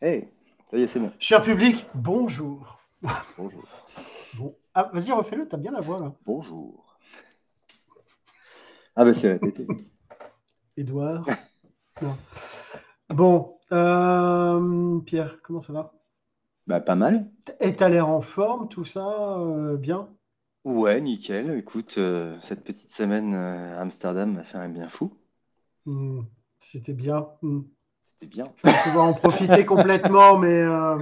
Hey, ça y est, c'est bon. Cher public, bonjour. Bonjour. Bon. Ah, vas-y, refais-le, t'as bien la voix là. Bonjour. Ah bah c'est répété. Edouard. Non. Bon, euh, Pierre, comment ça va? Bah pas mal. Et t'as l'air en forme, tout ça, euh, bien? Ouais, nickel. Écoute, euh, cette petite semaine à Amsterdam m'a fait un bien fou. Hmm, C'était bien. Hmm. C'était bien. Fallait pouvoir en profiter complètement, mais euh,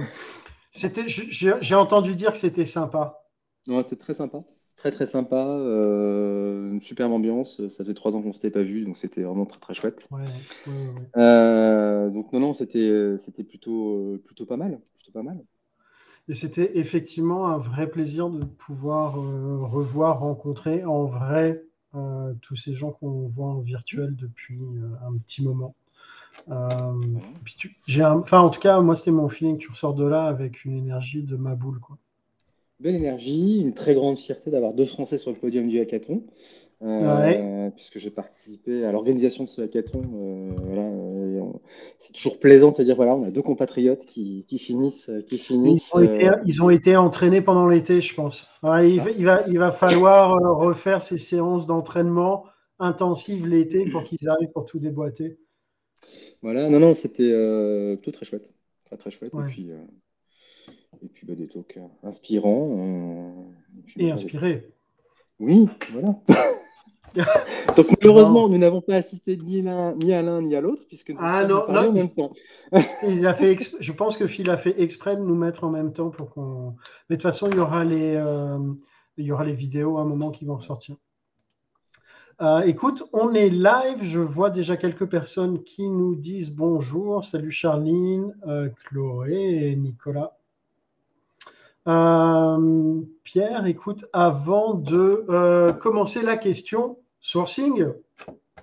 c'était. J'ai entendu dire que c'était sympa. Ouais, c'était très sympa. Très très sympa. euh, une superbe ambiance. Ça faisait trois ans qu'on s'était pas vu, donc c'était vraiment très très chouette. Ouais, ouais, ouais, ouais. Euh, donc non, non, c'était c'était plutôt plutôt pas mal. Plutôt pas mal. Et c'était effectivement un vrai plaisir de pouvoir euh, revoir, rencontrer en vrai euh, tous ces gens qu'on voit en virtuel depuis euh, un petit moment. Euh, puis tu- j'ai un- enfin, en tout cas, moi, c'était mon feeling. Tu ressors de là avec une énergie de ma boule, quoi. Belle énergie, une très grande fierté d'avoir deux Français sur le podium du hackathon, euh, puisque j'ai participé à l'organisation de ce hackathon. euh, voilà, euh, c'est toujours plaisant de se dire voilà, on a deux compatriotes qui, qui finissent, qui Ils finissent. ont été, ils ont été entraînés pendant l'été, je pense. Ouais, il, va, il va- il va falloir refaire ces séances d'entraînement intensives l'été pour qu'ils arrivent pour tout déboîter. Voilà, non, non, c'était euh, tout très chouette, très très chouette. Ouais. Et puis, euh, et puis bah, des talks euh, inspirants. euh, et puis, Et voilà, inspirés. Oui, voilà. Donc malheureusement, nous n'avons pas assisté ni à l'un, ni à l'autre, puisque nous Ah, avons non, non, en même temps. Il a fait exp- Je pense que Phil a fait exprès de nous mettre en même temps pour qu'on. Mais de toute façon, il y aura les, euh, il y aura les vidéos à un moment qui vont ressortir. Euh, écoute, on est live. Je vois déjà quelques personnes qui nous disent bonjour. Salut Charline, euh, Chloé et Nicolas. Euh, Pierre, écoute, avant de commencer la question sourcing,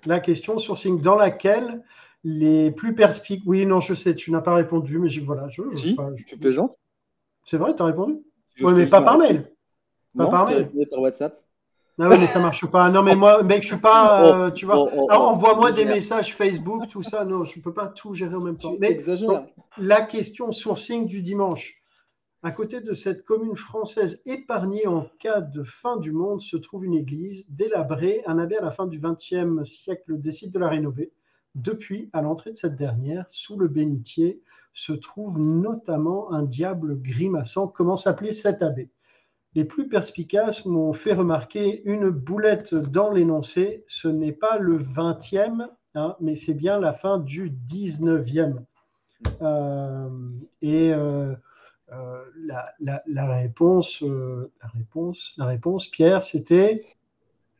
la question sourcing dans laquelle les plus perspicaces. Oui, non, je sais, tu n'as pas répondu, mais j'ai- voilà. Je, je- Si, pas- je- tu plaisantes? C'est vrai, tu as répondu? Oui, je mais pas par ma mail. Pas Non, par je mail. par WhatsApp. Ah oui, mais ça marche pas. Non, mais moi, mec, je suis pas. euh, tu vois. Oh, oh, oh, envoie-moi des messages Facebook, tout ça. Non, je ne peux pas tout gérer en même temps. Mais donc, la question sourcing du dimanche. À côté de cette commune française épargnée en cas de fin du monde se trouve une église délabrée. Un abbé à la fin du XXe siècle décide de la rénover. Depuis, à l'entrée de cette dernière, sous le bénitier, se trouve notamment un diable grimaçant. Comment s'appelait cet abbé? Les plus perspicaces m'ont fait remarquer une boulette dans l'énoncé. Ce n'est pas le 20e, hein, mais c'est bien la fin du 19e. Euh, et euh, euh, la, la- la réponse, la réponse, la réponse, Pierre, c'était.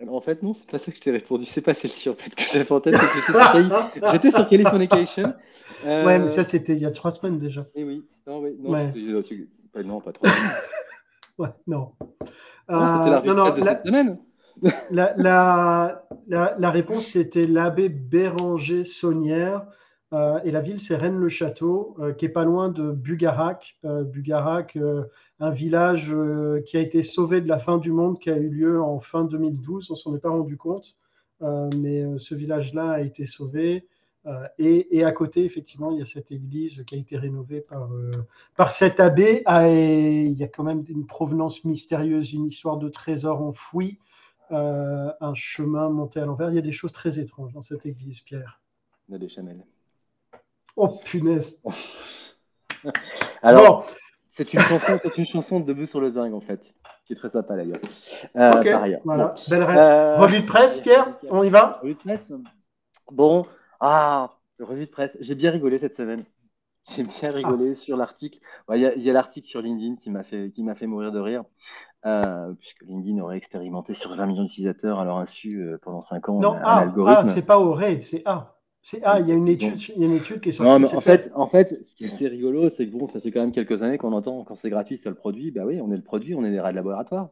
Alors, en fait, non, c'est pas ça que je t'ai répondu. C'est pas celle-ci en fait que j'avais en tête. J'étais sur, Californication. Euh, Ouais, mais ça, c'était il y a trois semaines déjà. eh oui. Non, oui. Non, Ouais. pas- non, pas trop. Ouais, non. Non, la non, non, retraite de la- cette semaine. La, la, la, la réponse, c'était l'abbé Béranger Saunière. euh, et la ville, c'est Rennes-le-Château, euh, qui est pas loin de Bugarac. Euh, Bugarac, un village qui a été sauvé de la fin du monde, qui a eu lieu en fin 2012. On s'en est pas rendu compte, mais ce village-là a été sauvé. Euh, et, et à côté, effectivement, il y a cette église qui a été rénovée par, euh, par cet abbé. Ah, et il y a quand même une provenance mystérieuse, une histoire de trésor enfoui euh, un chemin monté à l'envers. Il y a des choses très étranges dans cette église, Pierre. On a des chamelles. Oh punaise. Alors, bon, c'est une chanson, c'est une chanson de Debout sur le zinc en fait, qui est très sympa d'ailleurs. Euh, ok, par ailleurs. voilà, Bon. belle rêve. Euh, Revue de presse, Pierre, on y va? Revue de presse. Bon, ah, revue de presse. J'ai bien rigolé cette semaine. J'ai bien rigolé sur l'article. Ouais, Il y a, l'article sur LinkedIn qui m'a fait, qui m'a fait mourir de rire, euh, puisque LinkedIn aurait expérimenté sur 20 millions d'utilisateurs à leur insu euh, pendant 5 ans Non, un, un A, algorithme. A, c'est pas Auré, c'est A. C'est A, il y a une étude, il y a une étude qui est sortie. Non, mais en fait, en fait, ce qui est assez rigolo, c'est que bon, ça fait quand même quelques années qu'on entend quand c'est gratuit, c'est le produit. Bah oui, on est le produit, on est des rats de laboratoire.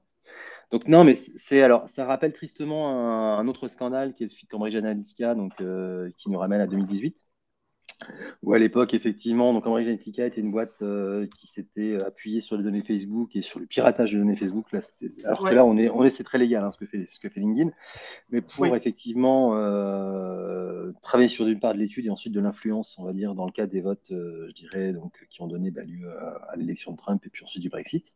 Donc non, mais c'est alors, ça rappelle tristement un, un autre scandale qui est celui de Cambridge Analytica, donc euh, qui nous ramène à 2018, Ou à l'époque, effectivement, donc Cambridge Analytica était une boîte euh, qui s'était appuyée sur les données Facebook et sur le piratage de données Facebook. Là, alors que là, on est, on est, c'est très légal hein, ce, que fait, ce que fait LinkedIn. Mais pour effectivement euh, travailler sur d'une part de l'étude et ensuite de l'influence, on va dire, dans le cas des votes, euh, je dirais, donc, qui ont donné bah, lieu à, à l'élection de Trump et puis ensuite du Brexit.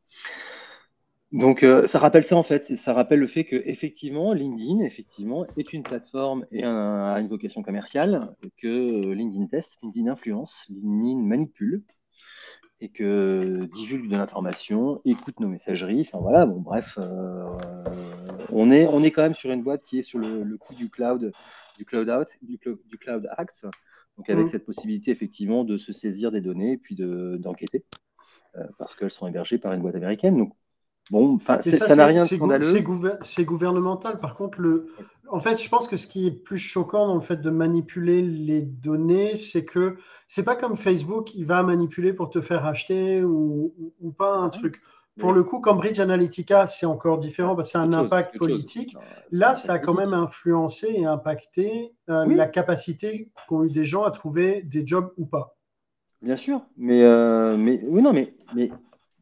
Donc, euh, ça rappelle ça en fait. Ça rappelle le fait que effectivement, LinkedIn, effectivement, est une plateforme et un, a une vocation commerciale, que euh, LinkedIn teste, LinkedIn influence, LinkedIn manipule et que divulgue de l'information, écoute nos messageries. Enfin voilà, bon bref, euh, on est on est quand même sur une boîte qui est sur le, coup du cloud, du cloud out, du, du cloud act. Donc avec mmh. cette possibilité effectivement de se saisir des données et puis d'enquêter. parce qu'elles sont hébergées par une boîte américaine. Donc, Bon, ça n'a rien de scandaleux. C'est gouvernemental. Par contre, le... en fait, je pense que ce qui est plus choquant dans le fait de manipuler les données, c'est que c'est pas comme Facebook, il va manipuler pour te faire acheter ou, pas un truc. Pour le coup, Cambridge Analytica, c'est encore différent parce que c'est un impact politique. Là, ça a quand même influencé et impacté euh, la capacité qu'ont eu des gens à trouver des jobs ou pas. Bien sûr, mais, euh, mais oui, non, mais, mais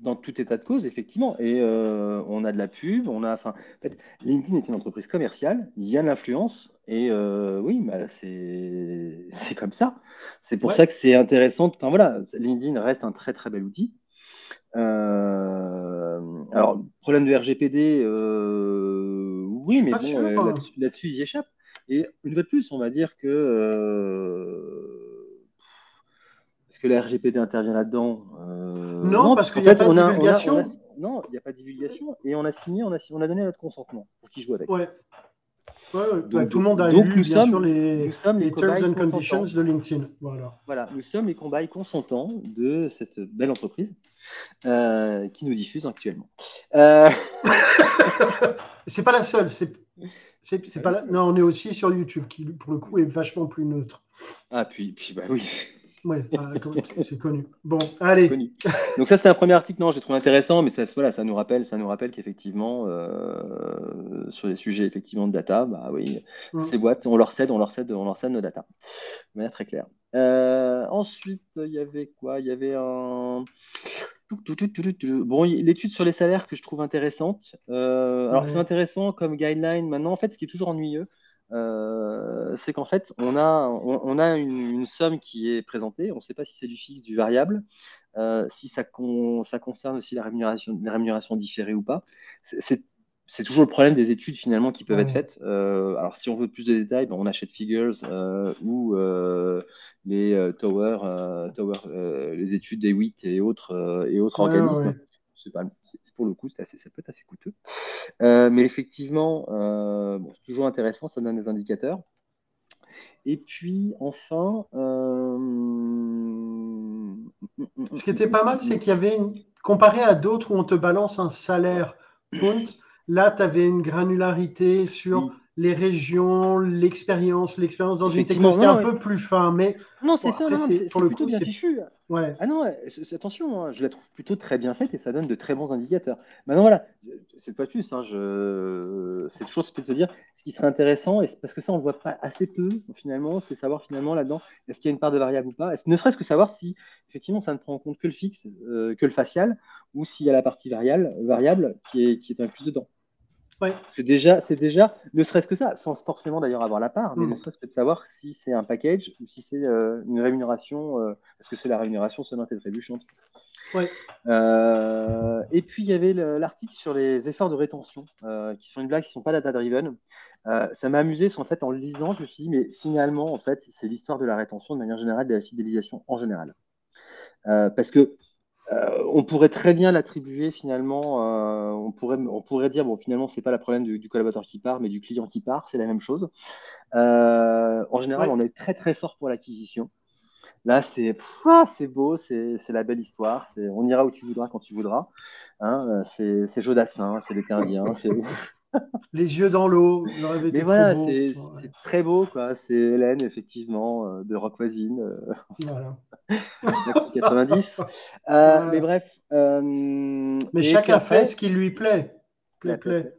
dans tout état de cause, effectivement. Et euh, on a de la pub, on a. Enfin, en fait, LinkedIn est une entreprise commerciale, il y a de l'influence, et euh, oui, bah, c'est comme ça. C'est pour ça que c'est intéressant. Enfin voilà, LinkedIn reste un très très bel outil. Euh, alors, problème de RGPD, oui, mais bon, là-dessus, ils y échappent. Et une fois de plus, on va dire que que la RGPD intervient là-dedans euh, non, parce qu'il n'y a, pas de divulgation. non, il n'y a pas de divulgation et on a signé, on a, on a donné notre consentement pour qu'ils jouent avec. Ouais. Ouais, tout le monde a donc lu, bien sûr, les, les, terms and conditions de LinkedIn. Voilà. voilà, nous sommes les combats consentants de cette belle entreprise euh, qui nous diffuse actuellement. Euh... c'est pas la seule. C'est, c'est, pas Non, on est aussi sur YouTube qui, pour le coup, est vachement plus neutre. Ah, puis, puis bah oui. Oui, ah, c'est connu. Bon, allez. Donc ça, c'est un premier article, non, j'ai trouvé intéressant, mais ça, voilà, ça nous rappelle, ça nous rappelle qu'effectivement, euh, sur les sujets effectivement de data, bah oui, ces boîtes, on leur cède, on leur cède, on leur cède nos data, de manière très claire. Euh, ensuite, il y avait quoi? Il y avait un Bon, l'étude sur les salaires que je trouve intéressante. Euh, alors, c'est intéressant comme guideline. Maintenant, en fait, ce qui est toujours ennuyeux, euh, c'est qu'en fait, on a, on, a une, somme qui est présentée. On ne sait pas si c'est du fixe, du variable, euh, si ça, ça, concerne aussi la rémunération, les rémunérations différées ou pas. C'est toujours le problème des études finalement qui peuvent être faites. Euh, alors, si on veut plus de détails, ben, on achète Figures ou les Tower, tower les études des 8 et autres, et autres organismes c'est pour le coup, ça peut être assez coûteux. Euh, mais effectivement, euh, c'est toujours intéressant, ça donne des indicateurs. Et puis, enfin. Euh, Ce qui était pas mal, c'est qu'il y avait, une... comparé à d'autres où on te balance un salaire point, là, tu avais une granularité sur les régions, l'expérience, l'expérience dans une technologie un peu plus fin. Mais non, c'est ça, pour le coup, bien fichu. Ouais. Ah non, attention, hein, je la trouve plutôt très bien faite et ça donne de très bons indicateurs. Maintenant, voilà, c'est pas plus, hein, je... c'est toujours de se dire ce qui serait intéressant, et parce que ça, on le voit pas assez peu finalement, c'est savoir finalement là-dedans, est-ce qu'il y a une part de variable ou pas, ne serait-ce que savoir si effectivement ça ne prend en compte que le fixe, euh, que le facial, ou s'il y a la partie variable, variable qui est, qui est un plus C'est déjà, c'est déjà, ne serait-ce que ça, sans forcément d'ailleurs avoir la part, mais mm. ne serait-ce que de savoir si c'est un package ou si c'est euh, une rémunération, euh, est-ce que c'est la rémunération sonnante et trébuchante. Ouais. Euh, et puis il y avait l'article sur les efforts de rétention, qui sont une blague, qui ne sont pas data-driven. ça m'a amusé, en fait, en le lisant, je me suis dit, mais finalement, en fait, c'est l'histoire de la rétention de manière générale, de la fidélisation en général. parce que euh, on pourrait très bien l'attribuer finalement, euh, on, pourrait, on pourrait dire, bon, finalement, c'est pas le problème du, collaborateur qui part, mais du client qui part, c'est la même chose. Euh, en général, on est très très fort pour l'acquisition. Là, c'est ah, c'est beau, c'est la belle histoire. On ira où tu voudras quand tu voudras. Hein, c'est Jodassin, c'est l'été indien, c'est les yeux dans l'eau. Mais voilà, c'est très beau, quoi. C'est Hélène, effectivement, euh, de Rock Voisine. Euh, voilà. 90. Euh, mais bref. mais chacun fait, ce qui lui plaît. plaît,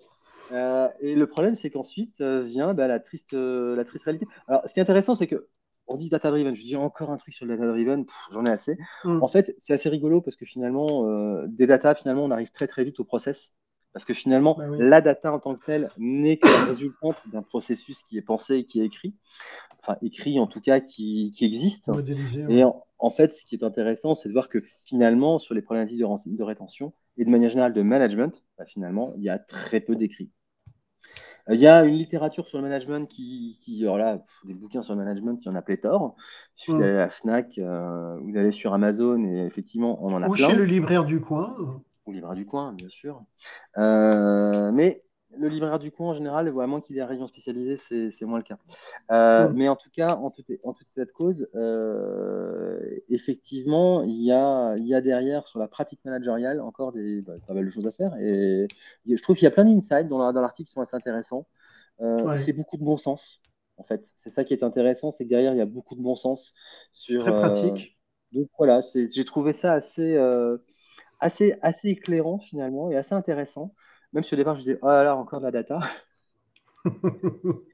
et le problème, c'est qu'ensuite vient bah, la, triste, la triste réalité. Alors, ce qui est intéressant, c'est que on dit data driven. Je dis encore un truc sur le data driven, j'en ai assez. Mm. En fait, c'est assez rigolo parce que finalement, euh, des data, finalement, on arrive très très vite au process. Parce que finalement, Bah oui. la data en tant que telle n'est que la résultante d'un processus qui est pensé et qui est écrit. Enfin, écrit en tout cas, qui, qui existe. Modélisé. Et en, en fait, ce qui est intéressant, c'est de voir que finalement, sur les problématiques de, rétention et de manière générale de management, bah, finalement, il y a très peu d'écrits. Euh, Il y a une littérature sur le management qui, qui alors là, des bouquins sur le management, il y en a pléthore. Il suffit Mm. d'aller à la Fnac euh, ou d'aller sur Amazon et effectivement, on en a Ou plein. chez le libraire du coin. Ou libraire du coin, bien sûr. Euh, mais le libraire du coin, en général, à moins qu'il ait un rayon spécialisé, c'est moins le cas. Euh. Mais en tout cas, en tout, en tout état de cause, euh, effectivement, il y a, y derrière, sur la pratique managériale, encore des, bah, pas mal de choses à faire. Et je trouve qu'il y a plein d'insights dans la- dans l'article qui sont assez intéressants. Ouais. C'est beaucoup de bon sens, en fait. C'est ça qui est intéressant, c'est que derrière, il y a beaucoup de bon sens sur. très pratique. donc voilà, j'ai trouvé ça assez, assez, assez éclairant finalement et assez intéressant. Même si au départ je disais, oh là là, encore de la data.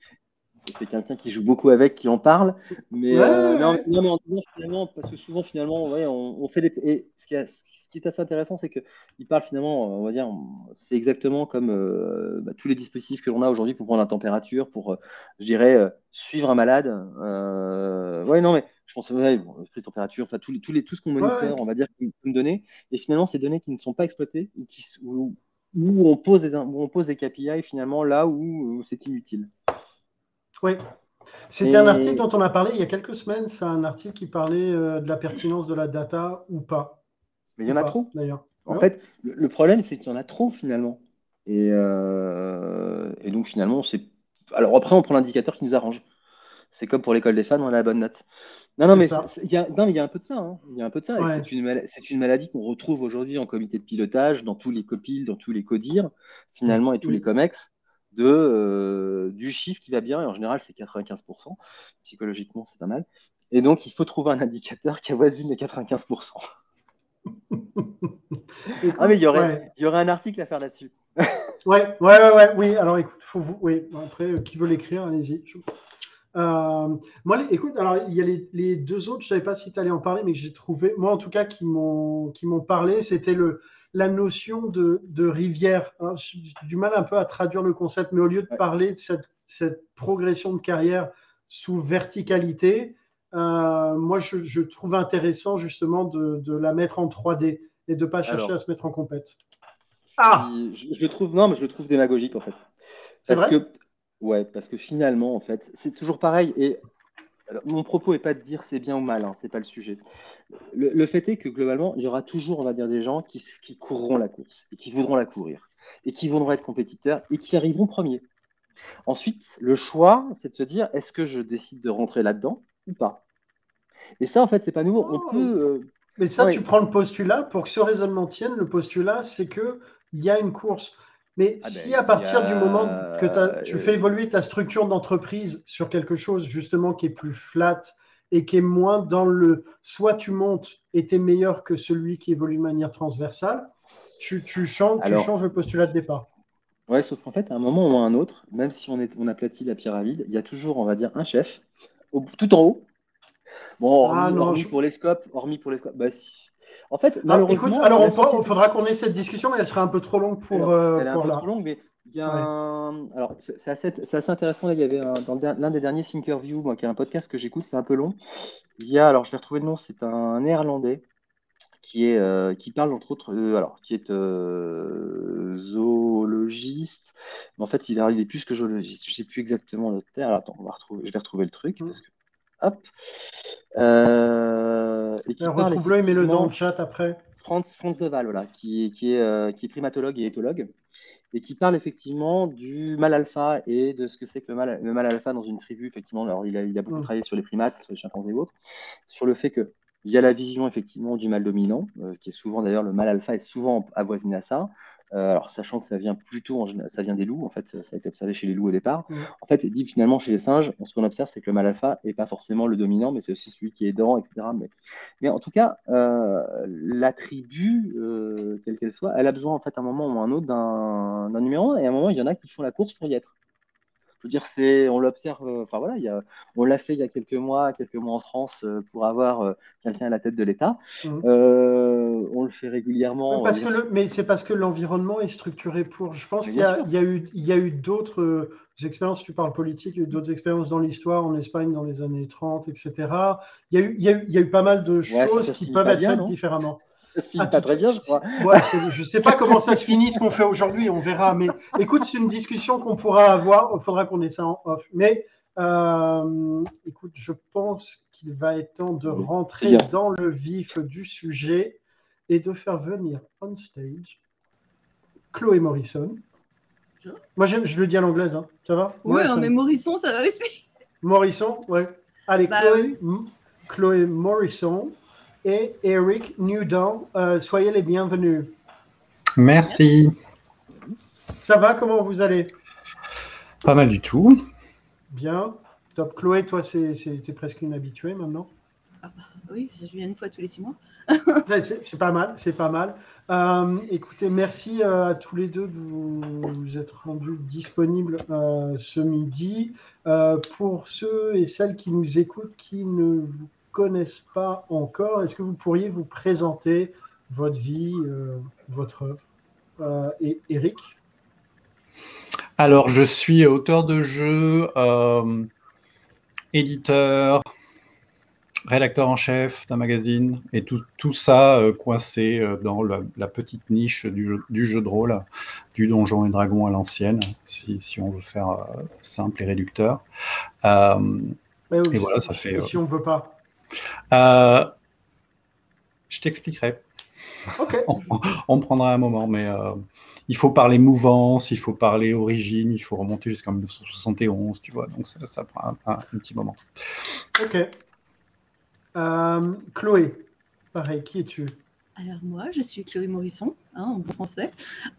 C'est quelqu'un qui joue beaucoup avec, qui en parle. Mais, Ouais, euh, ouais, mais en, mais en finalement, parce que souvent finalement, ouais, on, on fait des. Et ce qui, est- ce qui est assez intéressant, c'est qu'il parle finalement, on va dire, c'est exactement comme euh, bah, tous les dispositifs que l'on a aujourd'hui pour prendre la température, pour, euh, je dirais, euh, suivre un malade. Ouais, non, mais je pense, ouais, bon, prise de température, enfin, tous les, tous les, tout ce qu'on Ouais, ouais. on va dire, qu'on peut me donner. Et finalement, ces données qui ne sont pas exploitées, ou qui, où, où on pose des, où on pose des KPI finalement là où, où c'est inutile. Oui. C'était un article dont on a parlé il y a quelques semaines. C'est un article qui parlait euh, de la pertinence de la data ou pas. Mais il y en a pas, trop. D'ailleurs. En fait, le, le problème, c'est qu'il y en a trop finalement. Et, euh, et donc finalement, c'est. Alors après, on prend l'indicateur qui nous arrange. C'est comme pour l'école des fans, on a la bonne note. Non, non, mais il y a, non, mais il y a un peu de ça. hein. Il y a un peu de ça. Ouais. c'est une, mal- c'est une maladie qu'on retrouve aujourd'hui en comité de pilotage, dans tous les copiles, dans tous les CODIR, finalement, et tous les COMEX, de, euh, du chiffre qui va bien. Et en général, c'est 95%. Psychologiquement, c'est pas mal. Et donc, il faut trouver un indicateur qui avoisine les 95%. Ah, mais il y aurait, Ouais. il y aurait un article à faire là-dessus. Ouais, ouais, ouais, ouais, oui. Alors écoute, faut vous, oui. Après, euh, qui veut l'écrire, allez-y. Je- Euh, moi, les- écoute, alors il y a les, les deux autres, je savais pas si tu allais en parler, mais que j'ai trouvé, moi en tout cas, qui m'ont qui m'ont parlé, c'était le la notion de, de rivière. J'ai du mal un peu à traduire le concept, mais au lieu de Ouais. parler de cette, cette progression de carrière sous verticalité, euh, moi je, je trouve intéressant justement de, de la mettre en 3D et de pas chercher Alors. à se mettre en compète. Ah, je, trouve, non, mais je le trouve démagogique en fait. C'est Parce vrai que, ouais, parce que finalement, en fait, c'est toujours pareil. Et alors, mon propos est pas de dire c'est bien ou mal, hein, c'est pas le sujet. Le, le fait est que globalement, il y aura toujours, on va dire, des gens qui, qui courront la course et qui voudront la courir et qui voudront être compétiteurs et qui arriveront premiers. Ensuite, le choix, c'est de se dire est-ce que je décide de rentrer là-dedans ou pas? Et ça, en fait, c'est pas nouveau. On Oh. peut. euh, Mais ça, Ouais. tu prends le postulat, pour que ce raisonnement tienne, le postulat, c'est qu'il y a une course. Mais Ah ben, si à partir a- du moment que tu euh, fais évoluer ta structure d'entreprise sur quelque chose justement qui est plus flat et qui est moins dans le soit tu montes et tu es meilleur que celui qui évolue de manière transversale, tu, tu changes, tu changes le postulat de départ. Ouais, sauf qu'en fait, à un moment ou à un autre, même si on, est, on aplatit la pyramide, il y a toujours, on va dire, un chef, au- tout en haut. Bon, hormis, Ah non, hormis je- pour les scopes, hormis pour les scopes. Bah, si. En fait, Ah, malheureusement. écoute, alors on, faudra qu'on ait cette discussion, mais elle sera un peu trop longue pour, Alors, euh, elle est un pour peu là. trop longue, mais il y a Ouais. un. Alors, c'est assez, intéressant. Là, il y avait un- dans l'un des derniers Thinkerview, moi, qui est un podcast que j'écoute, c'est un peu long. Il y a, alors, je vais retrouver le nom, c'est un néerlandais qui est euh, qui parle entre autres, euh, alors, qui est euh, zoologiste. Mais en fait, il est, plus que zoologiste. Je sais plus exactement le terme. Alors, attends, on va retrouver, je vais retrouver le truc Mm. parce que, hop. Euh, et qui Alors, parle Retrouve-le et mets-le dans effectivement- le chat après. Franz, Franz Deval, voilà, qui, est- qui, est, euh, qui est primatologue et éthologue, et qui parle effectivement du mal alpha et de ce que c'est que le mal, le mal alpha dans une tribu. Effectivement, alors il a, il a beaucoup Mm. travaillé sur les primates, sur les chimpanzés et autres, sur le fait que il y a la vision effectivement du mal dominant, euh, qui est souvent d'ailleurs le mal alpha est souvent avoisiné à ça. Euh, alors sachant que ça vient plutôt, en ça vient des loups, en fait, ça a été observé chez les loups au départ. Mm. En fait, dit finalement chez les singes, ce qu'on observe, c'est que le mal alpha n'est pas forcément le dominant, mais c'est aussi celui qui est aidant, etc. Mais, mais en tout cas, euh, la tribu, euh, quelle qu'elle soit, elle a besoin en fait à un moment ou à un autre d'un numéro et à un moment, il y en a qui font la course pour y être. Je veux dire, c'est, on l'observe. Enfin voilà, il y a, on l'a fait il y a quelques mois, quelques mois en France pour avoir quelqu'un à la tête de l'État. Mmh. on le fait régulièrement. Parce que le, mais c'est parce que l'environnement est structuré pour. Je pense qu'il y, a, il y a eu, il y a eu d'autres expériences, tu parles politique, il y a eu d'autres expériences dans l'histoire, en Espagne dans les années 30, etc. Il y a eu, il y a eu, il y a eu pas mal de choses qui peuvent être faites différemment. Ça finit ah, pas très bien, je crois. Ouais, je sais pas comment ça se finit, ce qu'on fait aujourd'hui, on verra. Mais écoute, c'est une discussion qu'on pourra avoir. Il faudra qu'on ait ça en off. Mais euh, écoute, je pense qu'il va être temps de rentrer dans le vif du sujet et de faire venir on stage Chloé Morrison. Moi, je le dis à l'anglaise, hein. ça va? Oui, mais Morrison, ça va aussi. Morrison, ouais. Allez, bah Chloé, Chloé Morrison et Eric Newdon. Euh, soyez les bienvenus. Merci. Ça va Comment vous allez? Pas mal du tout. Bien. Top. Chloé, toi, c'est presque une habituée maintenant ah, Oui, je viens une fois tous les six mois. c'est pas mal, c'est pas mal. Euh, écoutez, merci euh, à tous les deux de vous, vous être rendus disponibles ce midi. pour ceux et celles qui nous écoutent, qui ne vous connaissent pas encore, est-ce que vous pourriez vous présenter votre vie, euh, votre œuvre? Euh, Et Eric? Alors, je suis auteur de jeux, euh, éditeur, rédacteur en chef d'un magazine, et tout, tout ça coincé dans la, petite niche du jeu, de rôle, du donjon et dragon à l'ancienne, si, si, on veut faire simple et réducteur. et voilà, ça fait. Si on veut pas. Euh, je t'expliquerai. on, prendra un moment, mais euh, il faut parler mouvance, il faut parler origine, il faut remonter jusqu'en 1971, tu vois, donc ça, prend un, petit moment. Ok. Euh, Chloé, pareil, qui es-tu? Alors moi, je suis Chloé Morisson, hein, en bon français.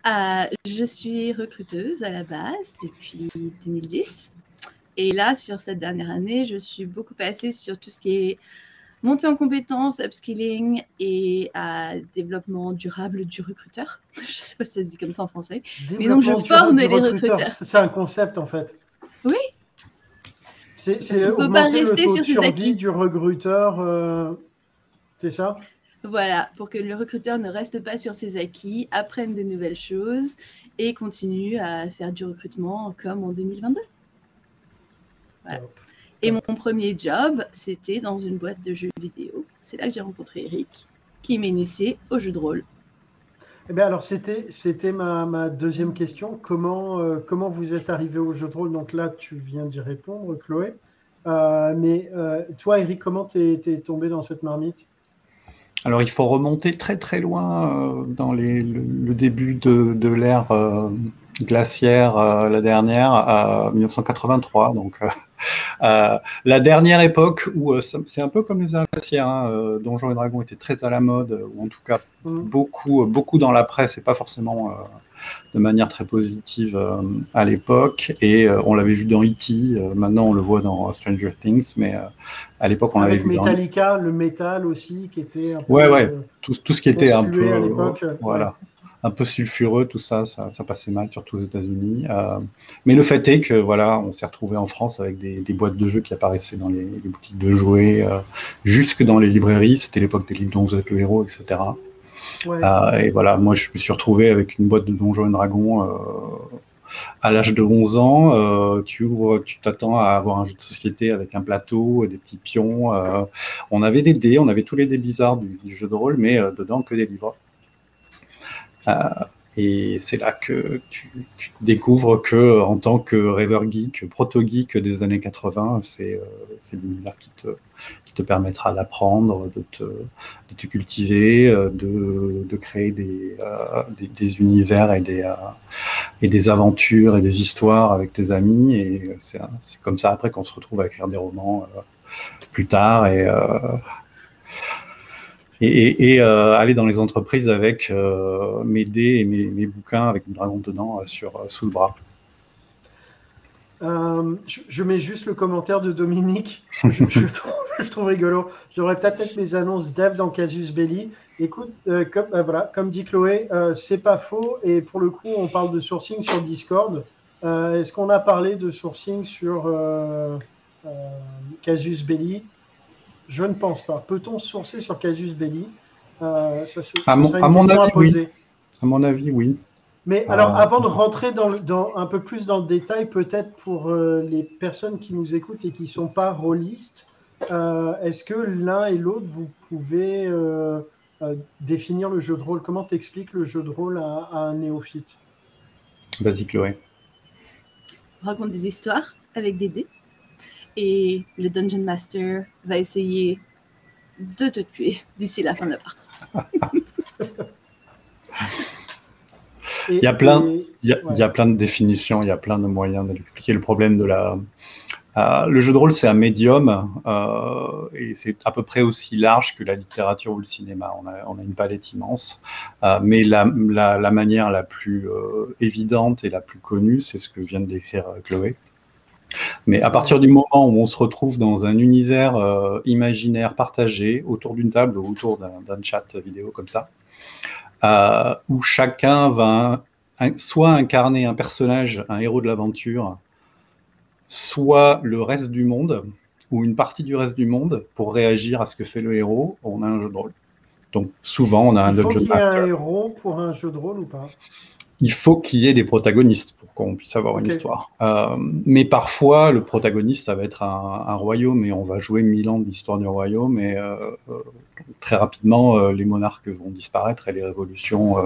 je suis recruteuse à la base depuis 2010. Et là, sur cette dernière année, je suis beaucoup passée sur tout ce qui est montée en compétences, upskilling et développement durable du recruteur. je ne sais pas si ça se dit comme ça en français. Mais donc, je forme les recruteurs. C'est un concept, en fait. Oui. C'est ne faut pas rester sur ses acquis du recruteur. Euh, c'est ça? Voilà, pour que le recruteur ne reste pas sur ses acquis, apprenne de nouvelles choses et continue à faire du recrutement comme en 2022. Et mon premier job, c'était dans une boîte de jeux vidéo. C'est là que j'ai rencontré Eric, qui m'initiait au jeu de rôle. Eh bien, alors, c'était, c'était ma, ma, deuxième question. Comment, euh, comment vous êtes arrivé au jeu de rôle? Donc là, tu viens d'y répondre, Chloé. Euh, mais euh, toi, Eric, comment t'es, es tombé dans cette marmite? Alors, il faut remonter très très loin dans les, le, début de, de l'ère glaciaire, la dernière, à 1983. Donc, euh, la dernière époque où euh, c'est un peu comme les glaciaires, hein, euh, Donjons et Dragons était très à la mode, ou en tout cas mm. beaucoup, beaucoup dans la presse et pas forcément de manière très positive à l'époque. Et on l'avait vu dans E.T., maintenant on le voit dans Stranger Things, mais à l'époque on l'avait vu Metallica, le métal aussi, qui était un peu. Ouais, ouais, tout, tout ce qui était un peu. voilà un peu sulfureux, tout ça, ça, passait mal, surtout aux États-Unis. Euh, mais le fait est que voilà, on s'est retrouvé en France avec des, boîtes de jeux qui apparaissaient dans les, boutiques de jouets, euh, jusque dans les librairies. C'était l'époque des livres dont vous êtes le héros, etc. Euh, et voilà, moi je me suis retrouvé avec une boîte de Donjons et Dragons à l'âge de 11 ans, tu ouvres, tu t'attends à avoir un jeu de société avec un plateau, des petits pions. on avait des dés, on avait tous les dés bizarres du, du jeu de rôle, mais dedans que des livres. Euh, et c'est là que tu, découvres que, en tant que rêveur geek, proto-geek des années 80, c'est euh, l'univers qui te, qui te permettra d'apprendre, de te, de te, cultiver, euh, de, de créer des, des, des, univers et des, et des aventures et des histoires avec tes amis. Et c'est comme ça après qu'on se retrouve à écrire des romans plus tard. Et et, euh, aller dans les entreprises avec euh, mes dés et mes, bouquins avec une dragon dedans euh, sur, sous le bras. je, mets juste le commentaire de Dominique. Je, trouve, rigolo. J'aurais peut-être mes annonces dev dans Casus Belli. Écoute, comme, voilà, comme dit Chloé, c'est pas faux. Et pour le coup, on parle de sourcing sur Discord. Est-ce qu'on a parlé de sourcing sur Casus Belli? Je ne pense pas. Peut-on sourcer sur Casus Belli? Ça, à, mon, avis, oui. à mon avis, oui. Mais alors, avant de rentrer dans, dans, un peu plus dans le détail, peut-être pour les personnes qui nous écoutent et qui ne sont pas rôlistes, euh, est-ce que l'un et l'autre, vous pouvez euh, euh, définir le jeu de rôle? Comment t'expliques le jeu de rôle à, un néophyte? Vas-y, Chloé. On raconte des histoires avec des dés. Et le Dungeon Master va essayer de te tuer d'ici la fin de la partie. il, y a plein, il, y a, plein de définitions, il y a plein de moyens de l'expliquer. Le problème de la, euh, le jeu de rôle, c'est un médium euh, et c'est à peu près aussi large que la littérature ou le cinéma. On a, une palette immense, euh, mais la, manière la plus évidente et la plus connue, c'est ce que vient de décrire Chloé. Mais à partir du moment où on se retrouve dans un univers imaginaire partagé autour d'une table ou autour d'un chat vidéo comme ça, où chacun va soit incarner un personnage, un héros de l'aventure, soit le reste du monde ou une partie du reste du monde pour réagir à ce que fait le héros, on a un jeu de rôle. Donc souvent, on a un dungeon master. Il y a un héros pour un jeu de rôle ou pas? Il faut qu'il y ait des protagonistes pour qu'on puisse avoir une histoire. Euh, mais parfois, le protagoniste, ça va être un, royaume et on va jouer mille ans de l'histoire du royaume et euh, euh, très rapidement, les monarques vont disparaître et les révolutions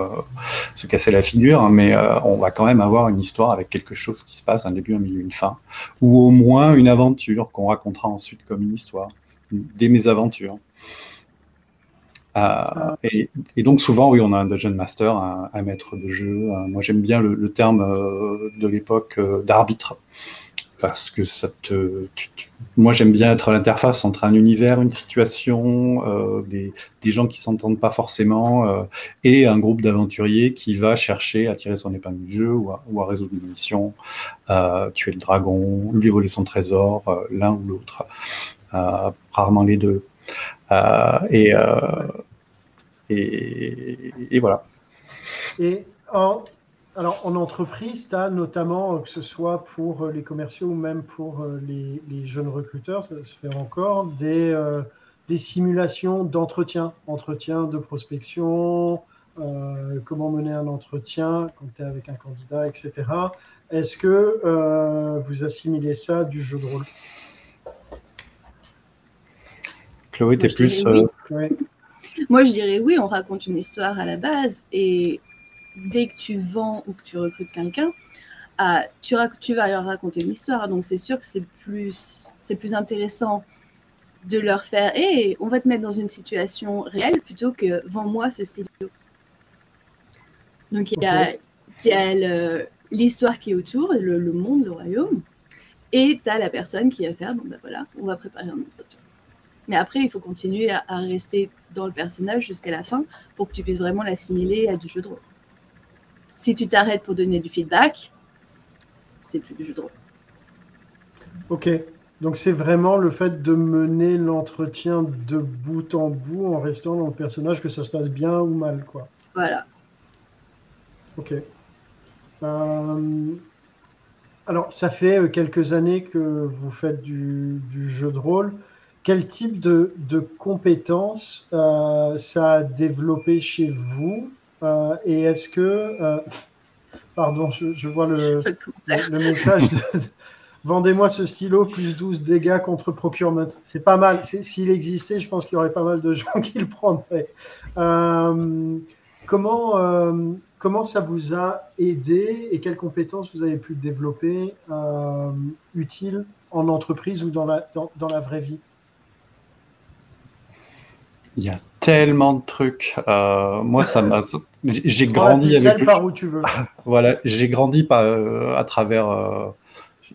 se casser la figure. Hein, mais on va quand même avoir une histoire avec quelque chose qui se passe, un début, un milieu, une fin, ou au moins une aventure qu'on racontera ensuite comme une histoire, des mésaventures. Euh, et, donc souvent, oui, on a un dungeon master, un, maître de jeu. moi, j'aime bien le, terme euh, de l'époque euh, d'arbitre, parce que ça te, moi, j'aime bien être à l'interface entre un univers, une situation, des, gens qui s'entendent pas forcément, et un groupe d'aventuriers qui va chercher à tirer son épingle du jeu ou à, résoudre une mission, tuer le dragon, lui voler son trésor, l'un ou l'autre, rarement les deux. Euh, et, euh, et, et, voilà. Et en, alors, en entreprise, tu as notamment, que ce soit pour les commerciaux ou même pour les, jeunes recruteurs, ça se fait encore, des, des simulations d'entretien, entretien de prospection, euh, comment mener un entretien quand tu es avec un candidat, etc. Est-ce que euh, vous assimilez ça du jeu de rôle? Chloé, t'es plus. Euh, Moi, je dirais oui, on raconte une histoire à la base et dès que tu vends ou que tu recrutes quelqu'un, ah, tu, tu, vas leur raconter une histoire. Donc, c'est sûr que c'est plus, plus intéressant de leur faire Hé, on va te mettre dans une situation réelle plutôt que vends-moi ce stylo. Donc, il y a, l'histoire qui est autour, le, le, monde, le royaume, et tu as la personne qui va faire Bon, ben voilà, on va préparer un entretien. Mais après, il faut continuer à, rester dans le personnage jusqu'à la fin pour que tu puisses vraiment l'assimiler à du jeu de rôle. Si tu t'arrêtes pour donner du feedback, c'est plus du jeu de rôle. Ok. Donc c'est vraiment le fait de mener l'entretien de bout en bout en restant dans le personnage, que ça se passe bien ou mal, quoi. Voilà. Ok. Euh, alors, ça fait euh, quelques années que vous faites du jeu de rôle quel type de, compétences euh, ça a développé chez vous euh, Et est-ce que. Euh, pardon, je, vois le, message Vendez-moi ce stylo, plus 12 dégâts contre procurement. C'est pas mal. S'il existait, je pense qu'il y aurait pas mal de gens qui le prendraient. comment, comment ça vous a aidé et quelles compétences vous avez pu développer utiles en entreprise ou dans la, dans la vraie vie? Il y a tellement de trucs. Euh, moi, ça m'a. J'ai grandi avec. par où tu veux. voilà, j'ai grandi par, euh, à travers. Euh,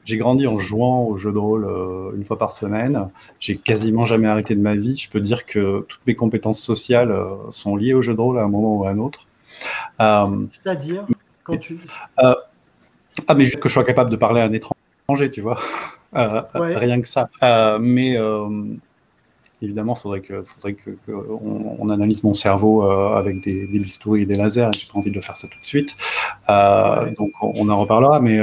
j'ai grandi en jouant au jeu de rôle une fois par semaine. J'ai quasiment jamais arrêté de ma vie. Je peux dire que toutes mes compétences sociales sont liées au jeu de rôle à un moment ou à un autre. C'est-à-dire quand tu. ah, mais juste que je sois capable de parler à un étranger, tu vois. Rien que ça. mais évidemment, il faudrait que, faudrait que, on, analyse mon cerveau avec des, des, bistouris et des lasers. J'ai pas envie de faire ça tout de suite. Donc, on, en reparlera. Mais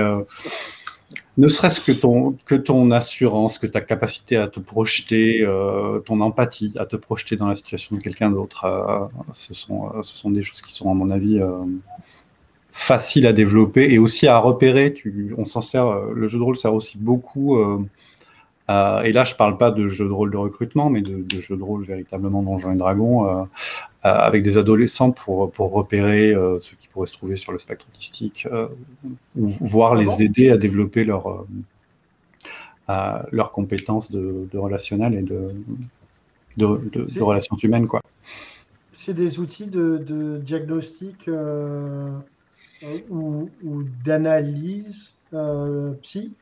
ne serait-ce que ton, que ton assurance, que ta capacité à te projeter, euh, ton empathie, à te projeter dans la situation de quelqu'un d'autre, euh, ce, sont, euh, ce sont des choses qui sont, à mon avis, faciles à développer et aussi à repérer. Tu, on s'en sert, le jeu de rôle sert aussi beaucoup. Et là, je parle pas de jeu de rôle de recrutement, mais de, de jeu de rôle véritablement Donjons et Dragons euh, avec des adolescents pour, pour repérer euh, ceux qui pourraient se trouver sur le spectre autistique, euh, ou voire ah les aider à développer leur, leurs compétences de, de relationnel et de, de, relations humaines. Quoi. C'est des outils de, diagnostic ou, ou d'analyse psy,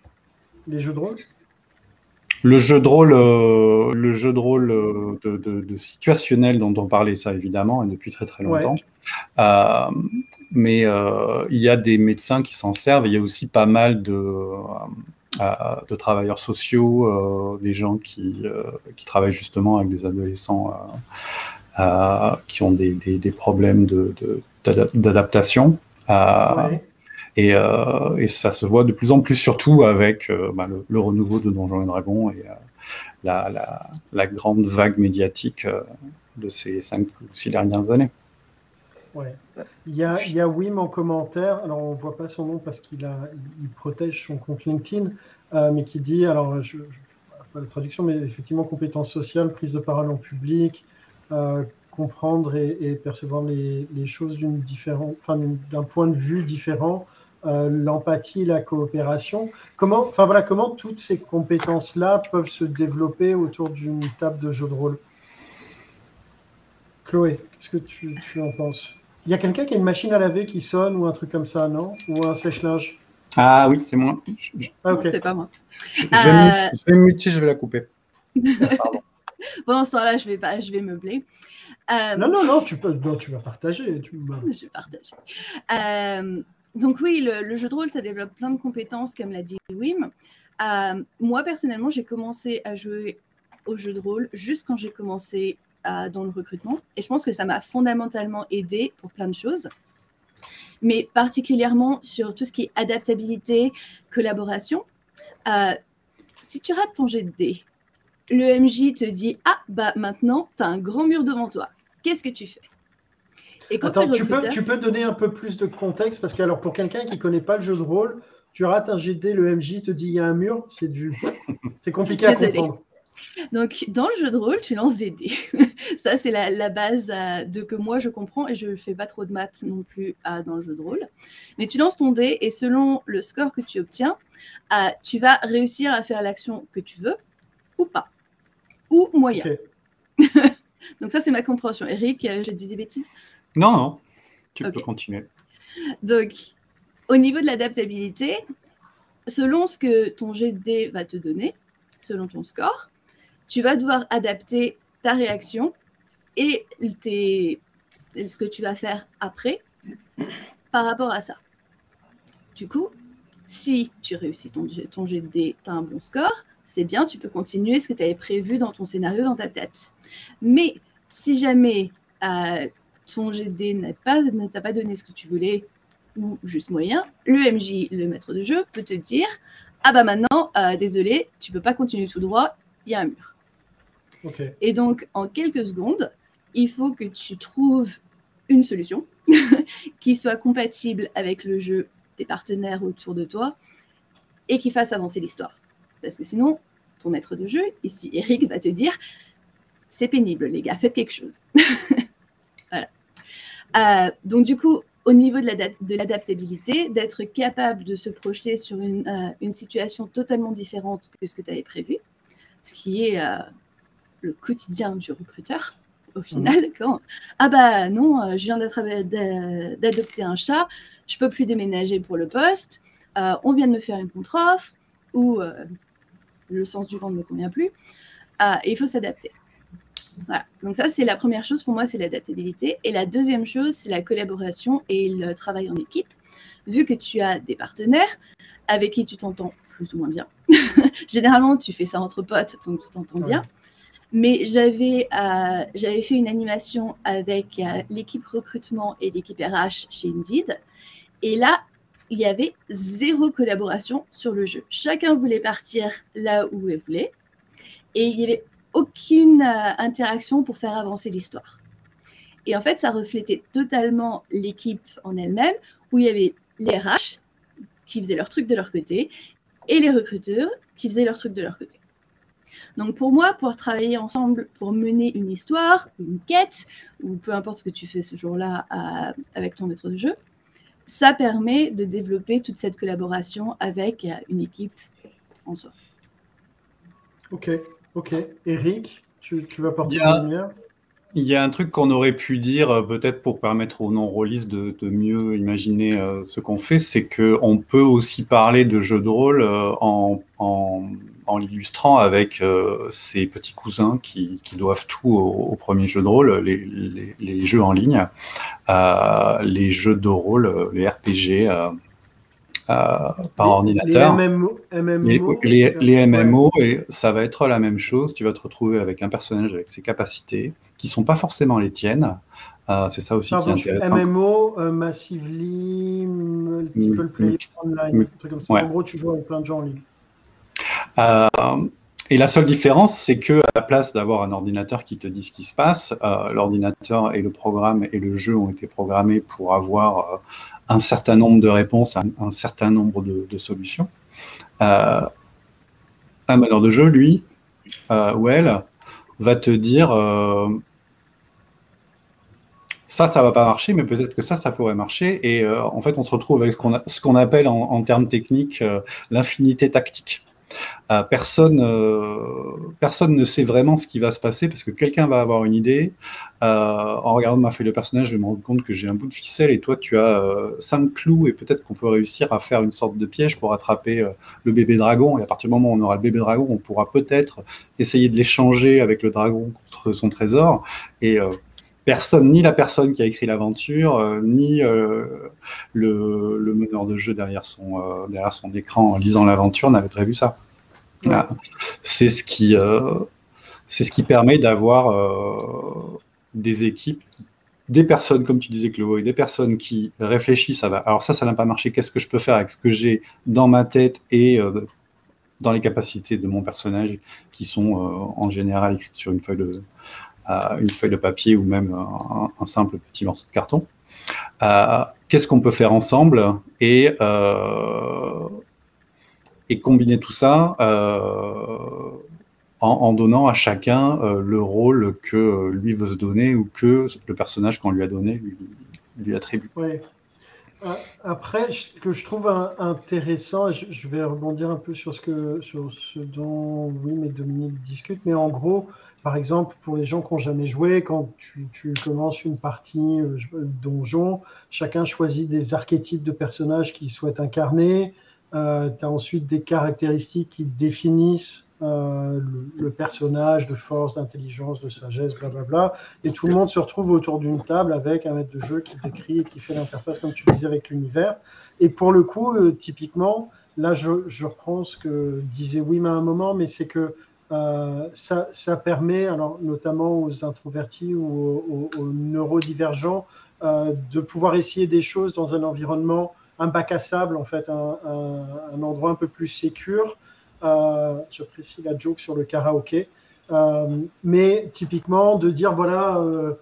les jeux de rôle? Le jeu de rôle, euh, le jeu de rôle euh, de, situationnel dont on parlait, ça évidemment, et depuis très très longtemps. Euh, mais il y a des médecins qui s'en servent. Il y a aussi pas mal de, de travailleurs sociaux, des gens qui, qui travaillent justement avec des adolescents qui ont des, des, problèmes d'adaptation. Euh, et, ça se voit de plus en plus, surtout avec euh, bah, le, renouveau de Donjons et Dragons et euh, la, grande vague médiatique de ces cinq ou six dernières années. Ouais. Il, y a, il y a Wim en commentaire, alors on ne voit pas son nom parce qu'il il protège son compte LinkedIn, mais qui dit, alors je, pas la traduction, mais effectivement compétences sociales, prise de parole en public, comprendre et, percevoir les choses d'un point de vue différent, euh, l'empathie, la coopération. Comment, enfin voilà, comment toutes ces compétences-là peuvent se développer autour d'une table de jeu de rôle? Chloé, qu'est-ce que tu, en penses? Il y a quelqu'un qui a une machine à laver qui sonne ou un truc comme ça, non? Ou un sèche-linge? Ah oui, c'est moi. Ah, c'est pas moi. Je, vais, me, muter, je vais la couper. Pardon. Pendant ce temps-là, je vais, pas, je vais meubler. Euh, non, non, non, tu, peux, tu vas partager. Tu... Je vais partager. Euh, donc oui, le, jeu de rôle, ça développe plein de compétences, comme l'a dit Wim. Euh, moi, personnellement, j'ai commencé à jouer au jeu de rôle juste quand j'ai commencé euh, dans le recrutement. Et je pense que ça m'a fondamentalement aidé pour plein de choses. Mais particulièrement sur tout ce qui est adaptabilité, collaboration. Euh, si tu rates ton jet de le MJ te dit Ah, bah maintenant, tu as un grand mur devant toi. Qu'est-ce que tu fais? Attends, tu, peux, tu peux donner un peu plus de contexte parce que alors pour quelqu'un qui connaît pas le jeu de rôle, tu rates un GD, le MJ te dit il y a un mur, c'est du, c'est compliqué à comprendre. Donc, dans le jeu de rôle, tu lances des dés. Ça, c'est la, base euh, de que moi je comprends et je ne fais pas trop de maths non plus euh, dans le jeu de rôle. Mais tu lances ton dé et selon le score que tu obtiens, euh, tu vas réussir à faire l'action que tu veux ou pas. Ou moyen. Donc, ça, c'est ma compréhension. Eric, j'ai dit des bêtises? Non, non, tu peux continuer. Donc, au niveau de l'adaptabilité, selon ce que ton GD va te donner, selon ton score, tu vas devoir adapter ta réaction et ce que tu vas faire après par rapport à ça. Du coup, si tu réussis ton, ton GD, tu as un bon score, c'est bien, tu peux continuer ce que tu avais prévu dans ton scénario dans ta tête. Mais si jamais euh, ton GD n'a pas, ne t'a pas donné ce que tu voulais ou juste moyen, le MJ, le maître de jeu, peut te dire Ah bah maintenant, euh, désolé, tu peux pas continuer tout droit, il y a un mur. Et donc, en quelques secondes, il faut que tu trouves une solution qui soit compatible avec le jeu des partenaires autour de toi et qui fasse avancer l'histoire. Parce que sinon, ton maître de jeu, ici Eric, va te dire c'est pénible, les gars, faites quelque chose. Euh, donc du coup, au niveau de l'adaptabilité, d'être capable de se projeter sur une, euh, situation totalement différente que ce que tu avais prévu, ce qui est euh, le quotidien du recruteur au final, mmh. quand ah bah non, je viens d'adopter un chat, je peux plus déménager pour le poste, on vient de me faire une contre-offre ou le sens du vent ne me convient plus, et il faut s'adapter. Voilà. Donc ça, c'est la première chose pour moi, c'est l'adaptabilité. Et la deuxième chose, c'est la collaboration et le travail en équipe. Vu que tu as des partenaires avec qui tu t'entends plus ou moins bien. Généralement, tu fais ça entre potes, donc tu t'entends bien. Mais j'avais j'avais fait une animation avec l'équipe recrutement et l'équipe RH chez Indeed. Et là, il y avait zéro collaboration sur le jeu. Chacun voulait partir là où il voulait. Et il n'y avait aucune interaction pour faire avancer l'histoire. Et en fait, ça reflétait totalement l'équipe en elle-même, où il y avait les RH qui faisaient leur truc de leur côté et les recruteurs qui faisaient leur truc de leur côté. Donc pour moi, pouvoir travailler ensemble pour mener une histoire, une quête, ou peu importe ce que tu fais ce jour-là avec ton maître de jeu, ça permet de développer toute cette collaboration avec une équipe en soi. Ok, ok. Eric, tu, vas porter la lumière il y a un truc qu'on aurait pu dire, euh, peut-être pour permettre aux non-rôlistes de, mieux imaginer euh, ce qu'on fait, c'est qu'on peut aussi parler de jeux de rôle euh, en, l'illustrant avec ses petits cousins qui, doivent tout au, premier jeu de rôle, les, jeux en ligne, les jeux de rôle, les RPG par ordinateur. Les MMO, les, MMO et ça va être la même chose. Tu vas te retrouver avec un personnage avec ses capacités qui sont pas forcément les tiennes. Euh, c'est ça aussi qui est intéressant. MMO, euh, Massively, Multiple Player Online, comme ça. En gros, tu joues avec plein de gens en ligne. Euh, et la seule différence, c'est que à la place d'avoir un ordinateur qui te dit ce qui se passe, l'ordinateur et le programme et le jeu ont été programmés pour avoir un certain nombre de réponses, un, un certain nombre de, solutions. Euh, un meneur de jeu, lui, euh, ou elle, va te dire euh, ça, ça va pas marcher, mais peut-être que ça, ça pourrait marcher. Et en fait, on se retrouve avec ce qu'on appelle en termes techniques l'infinité tactique. Euh, personne, euh, personne ne sait vraiment ce qui va se passer parce que quelqu'un va avoir une idée. Euh, en regardant ma feuille de personnage, je vais me rendre compte que j'ai un bout de ficelle et toi, tu as cinq clous et peut-être qu'on peut réussir à faire une sorte de piège pour attraper le bébé dragon. Et à partir du moment où on aura le bébé dragon, on pourra peut-être essayer de l'échanger avec le dragon contre son trésor. Et personne, ni la personne qui a écrit l'aventure, ni le, meneur de jeu derrière son, derrière son écran en lisant l'aventure n'avait prévu ça. C'est ce qui, euh, c'est ce qui permet d'avoir euh, des équipes, des personnes, comme tu disais Chloé, des personnes qui réfléchissent. Ça va. Alors ça, ça n'a pas marché. Qu'est-ce que je peux faire avec ce que j'ai dans ma tête et euh, dans les capacités de mon personnage, qui sont en général écrites sur une feuille de, une feuille de papier ou même un, simple petit morceau de carton. Qu'est-ce qu'on peut faire ensemble et et combiner tout ça euh, en, donnant à chacun euh, le rôle que lui veut se donner ou que le personnage qu'on lui a donné lui, attribue? Ouais. Euh, après, ce que je trouve intéressant, je, vais rebondir un peu sur ce, que, sur ce dont oui, mais Dominique discute, mais en gros, par exemple, pour les gens qui n'ont jamais joué, quand tu, commences une partie donjon, chacun choisit des archétypes de personnages qu'il souhaite incarner. Euh, tu as ensuite des caractéristiques qui définissent euh, le, personnage de force, d'intelligence, de sagesse, blablabla. Et tout le monde se retrouve autour d'une table avec un maître de jeu qui décrit et qui fait l'interface, comme tu disais, avec l'univers. Et pour le coup, euh, typiquement, là, je, reprends ce que disait Wim à un moment, mais c'est que ça, ça, permet, alors, notamment aux introvertis ou aux, neurodivergents, de pouvoir essayer des choses dans un environnement un bac à sable, en fait, un, endroit un peu plus sécure. Euh, J'apprécie la joke sur le karaoké. Euh, mais typiquement, de dire voilà, euh,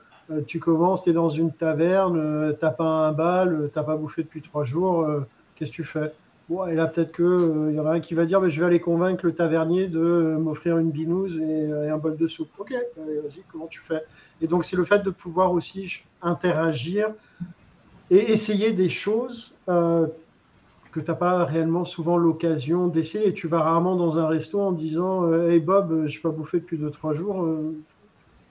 tu commences, tu es dans une taverne, t'as pas un bal, t'as pas bouffé depuis trois jours, qu'est-ce que tu fais? Et là, peut-être qu'il il y en a un qui va dire mais je vais aller convaincre le tavernier de m'offrir une binouse et, et, un bol de soupe. Ok, vas-y, comment tu fais? Et donc, c'est le fait de pouvoir aussi interagir et essayer des choses euh, que tu n'as pas réellement souvent l'occasion d'essayer. Et tu vas rarement dans un resto en disant euh, Hey Bob, je n'ai pas bouffé depuis 2-3 jours, euh,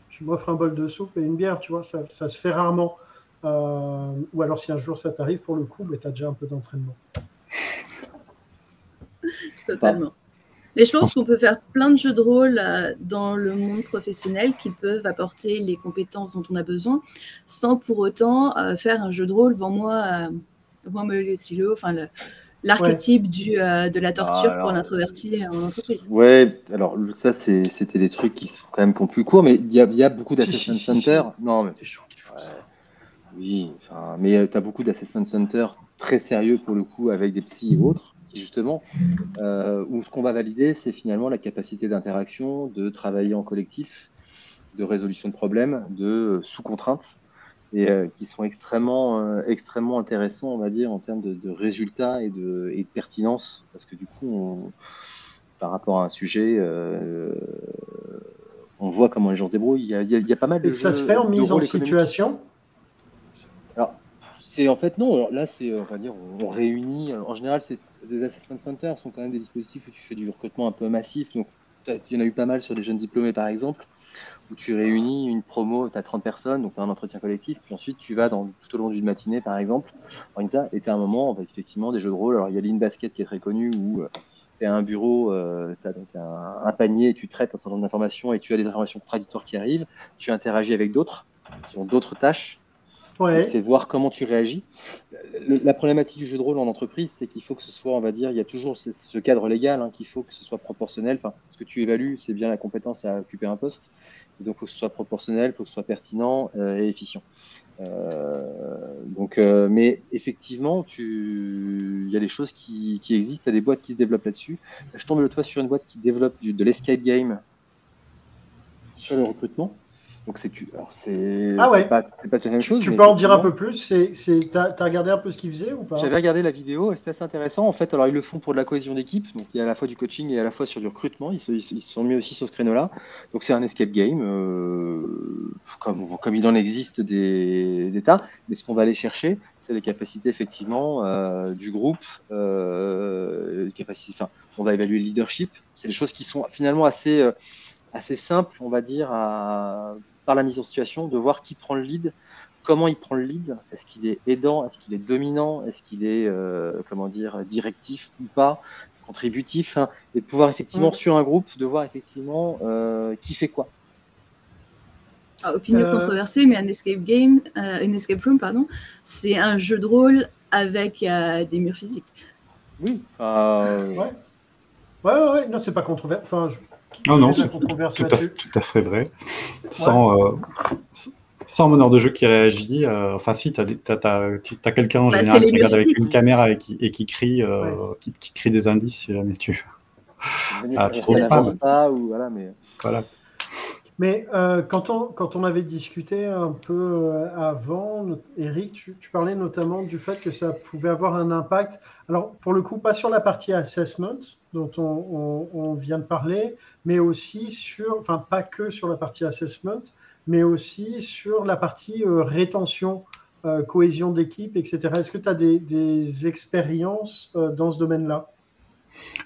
tu m'offres un bol de soupe et une bière, tu vois, ça, ça se fait rarement. ou alors si un jour ça t'arrive, pour le coup, tu as déjà un peu d'entraînement. Totalement. Mais je pense qu'on peut faire plein de jeux de rôle euh, dans le monde professionnel qui peuvent apporter les compétences dont on a besoin, sans pour autant euh, faire un jeu de rôle devant moi, euh, devant moi le silo, enfin l'archétype du de la torture pour l'introverti en entreprise. Ouais, alors ça c'était des trucs qui sont quand même plus court, mais il y a, y a, beaucoup d'assessment centers. Non, mais oui, mais tu as beaucoup d'assessment centers très sérieux pour le coup avec des psys et autres justement, euh, où ce qu'on va valider, c'est finalement la capacité d'interaction, de travailler en collectif, de résolution de problèmes, de euh, sous contraintes, et euh, qui sont extrêmement, extrêmement intéressants, on va dire, en termes de, résultats et de, et de, pertinence, parce que du coup, par rapport à un sujet, on voit comment les gens se débrouillent. Il y a, il y a, pas mal de. Et ça se fait en mise en situation? Alors, c'est en fait non. là, c'est on va dire, on réunit. En général, c'est des assessment centers sont quand même des dispositifs où tu fais du recrutement un peu massif. Donc, il y en a eu pas mal sur des jeunes diplômés, par exemple, où tu réunis une promo, tu as 30 personnes, donc as un entretien collectif, puis ensuite tu vas dans, tout au long d'une matinée, par exemple, ça, et as un moment, effectivement, des jeux de rôle. Alors, il y a l'in-basket qui est très connu, où euh, tu as un bureau, euh, tu as donc un, panier, et tu traites un certain nombre d'informations, et tu as des informations contradictoires qui arrivent, tu interagis avec d'autres, qui ont d'autres tâches, c'est voir comment tu réagis. La problématique du jeu de rôle en entreprise, c'est qu'il faut que ce soit, on va dire, il y a toujours ce cadre légal, hein, qu'il faut que ce soit proportionnel. Enfin, ce que tu évalues, c'est bien la compétence à occuper un poste. donc, il faut que ce soit proportionnel, il faut que ce soit pertinent euh, et efficient. Euh, donc, euh, mais effectivement, il y a des choses qui, existent, il y a des boîtes qui se développent là-dessus. Je tombe le toit sur une boîte qui développe de l'escape game sur le recrutement. Donc c'est c'est ah ouais. pas, pas la même chose. Tu, peux en dire un peu plus C'est t'as as regardé un peu ce qu'ils faisaient ou pas? J'avais regardé la vidéo et c'était assez intéressant. En fait, alors ils le font pour de la cohésion d'équipe, donc il y a à la fois du coaching et à la fois sur du recrutement. Ils se, ils sont mis aussi sur ce créneau-là. Donc c'est un escape game, euh, comme comme il en existe des, des tas. Mais ce qu'on va aller chercher, c'est les capacités effectivement euh, du groupe, euh, les capacités. Enfin, on va évaluer le leadership. C'est des choses qui sont finalement assez assez simples, on va dire, à par la mise en situation, de voir qui prend le lead, comment il prend le lead, est-ce qu'il est aidant, est-ce qu'il est dominant, est-ce qu'il est, euh, comment dire, directif ou pas, contributif, hein, et de pouvoir effectivement sur un groupe de voir effectivement euh, qui fait quoi. Ah, opinion euh. controversée, mais un escape game, une escape room, pardon, c'est un jeu de rôle avec des murs physiques. Oui. Ouais. ouais. ouais, non, c'est pas controversé. Enfin, non, non, c'est tout, à fait vrai. Sans, euh, sans meneur de jeu qui réagit, euh, enfin si, tu as, quelqu'un en bah, général qui regarde avec une caméra et qui, et qui crie, euh, qui, crie des indices si jamais tu... Ah, tu trouves pas, ou, voilà, mais... Voilà. Mais quand, on, quand on avait discuté un peu avant, Eric, tu, tu, parlais notamment du fait que ça pouvait avoir un impact. Alors, pour le coup, pas sur la partie assessment dont on, vient de parler, mais aussi sur, enfin pas que sur la partie assessment, mais aussi sur la partie euh, rétention, euh, cohésion d'équipe, etc. Est-ce que tu as des, expériences euh, dans ce domaine-là?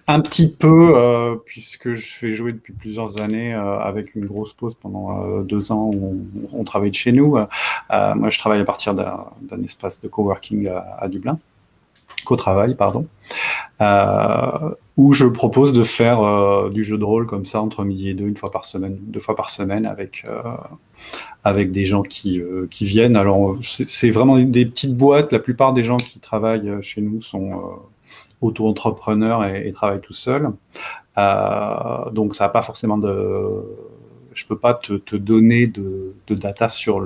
Un petit peu, puisque je fais jouer depuis plusieurs années avec une grosse pause pendant deux ans où on, travaille de chez nous. moi, je travaille à partir d'un espace de coworking à, à Dublin, co-travail, pardon où je propose de faire euh, du jeu de rôle comme ça entre midi et deux, une fois par semaine, deux fois par semaine, avec euh, avec des gens qui euh, qui viennent. Alors c'est vraiment des petites boîtes. La plupart des gens qui travaillent chez nous sont auto-entrepreneurs et, travaillent tout seuls. donc ça n'a pas forcément de je peux pas te, te donner de, de, data sur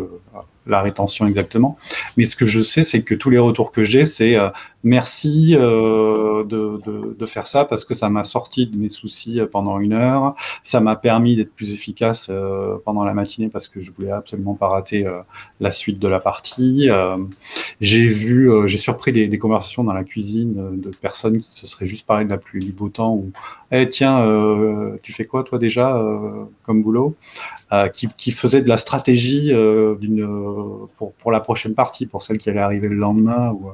la rétention exactement. Mais ce que je sais, c'est que tous les retours que j'ai, c'est merci euh, de, de, de, faire ça parce que ça m'a sorti de mes soucis euh, pendant une heure. Ça m'a permis d'être plus efficace euh, pendant la matinée parce que je voulais absolument pas rater euh, la suite de la partie. j'ai vu, j'ai surpris des, des, conversations dans la cuisine de personnes qui se seraient juste parlé de la pluie du beau temps ou eh tiens, tu fais quoi toi déjà comme boulot? Qui, qui, faisait de la stratégie d'une pour, pour, la prochaine partie, pour celle qui allait arriver le lendemain ou,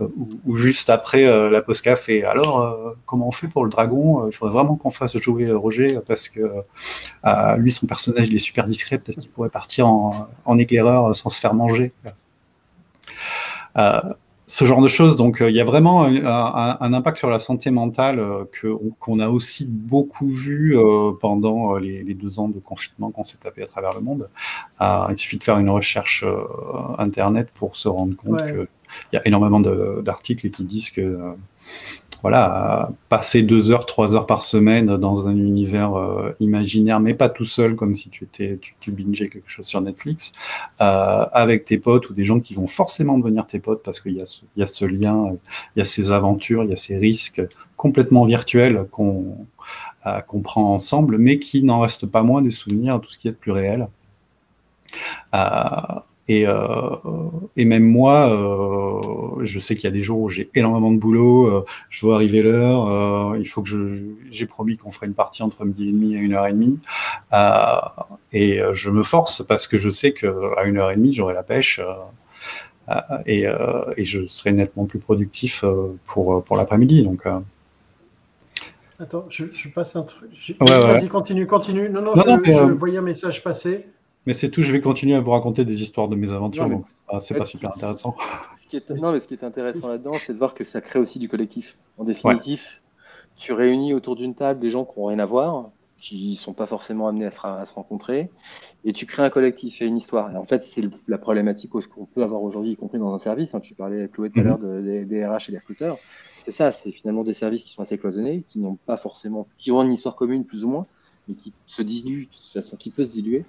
euh, ou, juste après euh, la pause café. Alors, euh, comment on fait pour le dragon Il faudrait vraiment qu'on fasse jouer Roger parce que lui, son personnage, il est super discret. Peut-être qu'il pourrait partir en, éclaireur sans se faire manger ce genre de choses. Donc, il y a vraiment un, impact sur la santé mentale qu'on a aussi beaucoup vu pendant les, deux ans de confinement qu'on s'est tapé à travers le monde. il suffit de faire une recherche internet pour se rendre compte qu'il y a énormément d'articles qui disent que voilà, passer deux heures, trois heures par semaine dans un univers euh, imaginaire, mais pas tout seul, comme si tu étais, tu, bingeais quelque chose sur Netflix, euh, avec tes potes ou des gens qui vont forcément devenir tes potes parce qu'il y, a ce lien, il y a ces aventures, il y a ces risques complètement virtuels qu'on euh, qu'on prend ensemble, mais qui n'en restent pas moins des souvenirs, tout ce qui est de plus réel. Et, euh, et, même moi, euh, je sais qu'il y a des jours où j'ai énormément de boulot, euh, je vois arriver l'heure, euh, il faut que je, j'ai promis qu'on ferait une partie entre midi et demi et une heure et demie, euh, et je me force parce que je sais qu'à une heure et demie j'aurai la pêche et, et, je serai nettement plus productif pour pour l'après-midi. Donc Attends, je, je, passe un truc. Ouais, Vas-y, continue, continue. Non, non, non je, je voyais un message passer. Mais c'est tout, je vais continuer à vous raconter des histoires de mes aventures, donc c'est pas, super intéressant. Ce qui est, non, mais ce qui est intéressant là-dedans, c'est de voir que ça crée aussi du collectif. En définitif, tu réunis autour d'une table des gens qui n'ont rien à voir, qui ne sont pas forcément amenés à se, à se, rencontrer, et tu crées un collectif et une histoire. Et en fait, c'est la problématique qu'on peut avoir aujourd'hui, y compris dans un service. Hein. Tu parlais, Chloé, tout à mhm. l'heure de, des RH et des recruteurs. C'est ça, c'est finalement des services qui sont assez cloisonnés, qui n'ont pas forcément, qui ont une histoire commune plus ou moins, mais qui se diluent, de toute façon, qui peut se diluer.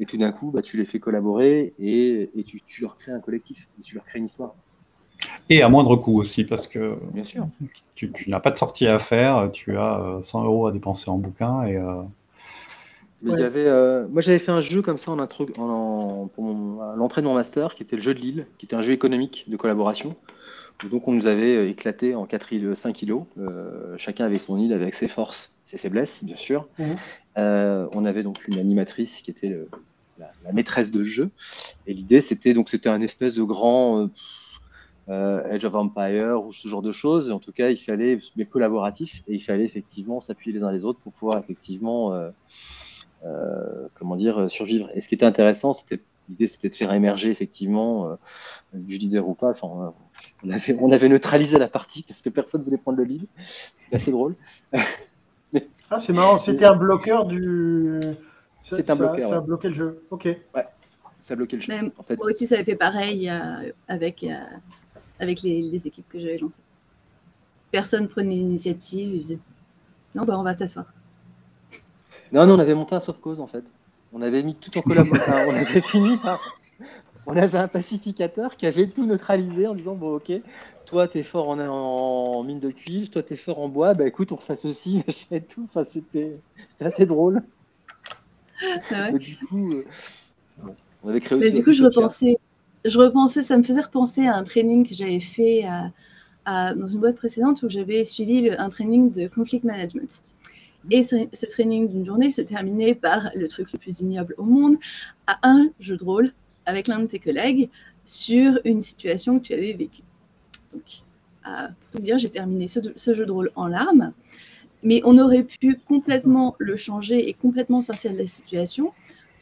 Et tout d'un coup, bah, tu les fais collaborer et, et tu, tu, leur crées un collectif, tu leur crées une histoire. Et à moindre coût aussi, parce que Bien sûr. tu, tu n'as pas de sortie à faire, tu as 100 euh, euros à dépenser en bouquin. Et, euh... Mais ouais. y avait, euh, moi, j'avais fait un jeu comme ça en, intro, en, en pour l'entrée de mon master, qui était le jeu de Lille, qui était un jeu économique de collaboration. Donc, on nous avait éclaté en 4 îles, 5 îlots. Euh, chacun avait son île avec ses forces, ses faiblesses, bien sûr. Mmh. Euh, on avait donc une animatrice qui était le, la, maîtresse de jeu. Et l'idée, c'était donc c'était un espèce de grand euh, Edge of Empire ou ce genre de choses. En tout cas, il fallait, mais collaboratif, et il fallait effectivement s'appuyer les uns les autres pour pouvoir effectivement, euh, euh, comment dire, survivre. Et ce qui était intéressant, c'était l'idée, c'était de faire émerger effectivement euh, du leader ou pas. Enfin, on avait, on avait neutralisé la partie parce que personne voulait prendre le lead. C'était assez drôle. Ah, c'est marrant, c'était un bloqueur du. C'est un bloqueur. Ça, ouais. a bloqué le jeu. Ok. Ouais, ça a bloqué le jeu. Même, en fait. Moi aussi, ça avait fait pareil euh, avec, euh, avec les, les, équipes que j'avais lancées. Personne prenait l'initiative, ils faisaient Non, bah, on va s'asseoir. Non, non, on avait monté un sauf cause en fait. On avait mis tout en collaboration. on avait fini par. On avait un pacificateur qui avait tout neutralisé en disant bon, ok, toi t'es fort en, en, mine de cuivre, toi t'es fort en bois, bah écoute, on s'associe, et tout. Enfin, c'était assez drôle. Ouais. du coup, euh, on avait créé Mais du coup, je repensais, je repensais, ça me faisait repenser à un training que j'avais fait à, à, dans une boîte précédente où j'avais suivi le, un training de conflict management. Et ce, ce training d'une journée se terminait par le truc le plus ignoble au monde, à un jeu de rôle avec l'un de tes collègues sur une situation que tu avais vécue. Donc, euh, pour tout dire, j'ai terminé ce, ce, jeu de rôle en larmes, mais on aurait pu complètement le changer et complètement sortir de la situation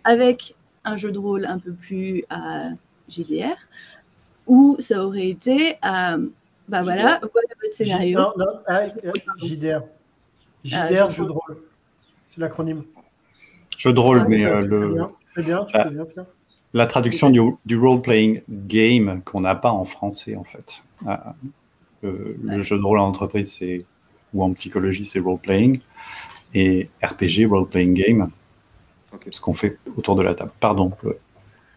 avec un jeu de rôle un peu plus euh, GDR, où ça aurait été, euh, bah voilà, voilà votre scénario. Non, non, ah, JDR. JDR, euh, jeu de rôle. C'est l'acronyme. Jeu de rôle, ah, mais euh, le. Très bien, tu fais bien, Pierre. La traduction du, du role-playing game qu'on n'a pas en français, en fait. Euh, le, ouais. le, jeu de rôle en entreprise, c'est ou en psychologie, c'est role-playing. Et RPG, role-playing game, okay. ce qu'on fait autour de la table. Pardon.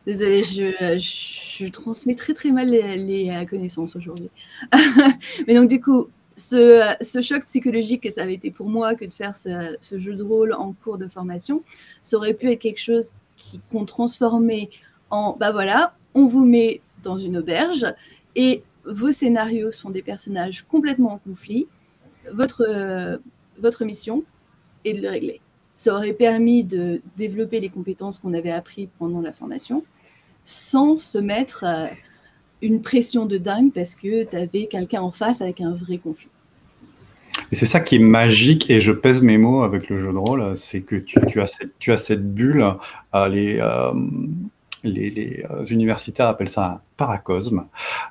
Désolée, je, je, transmets très très mal les, les connaissances aujourd'hui. Mais donc du coup, ce, ce, choc psychologique que ça avait été pour moi que de faire ce, ce, jeu de rôle en cours de formation, ça aurait pu être quelque chose qu'on transformait en, bah voilà, on vous met dans une auberge et vos scénarios sont des personnages complètement en conflit. Votre, euh, votre mission est de le régler. Ça aurait permis de développer les compétences qu'on avait apprises pendant la formation sans se mettre euh, une pression de dingue parce que tu avais quelqu'un en face avec un vrai conflit. Et c'est ça qui est magique, et je pèse mes mots avec le jeu de rôle, c'est que tu, as cette, bulle, euh, les, euh, les, universitaires appellent ça un paracosme,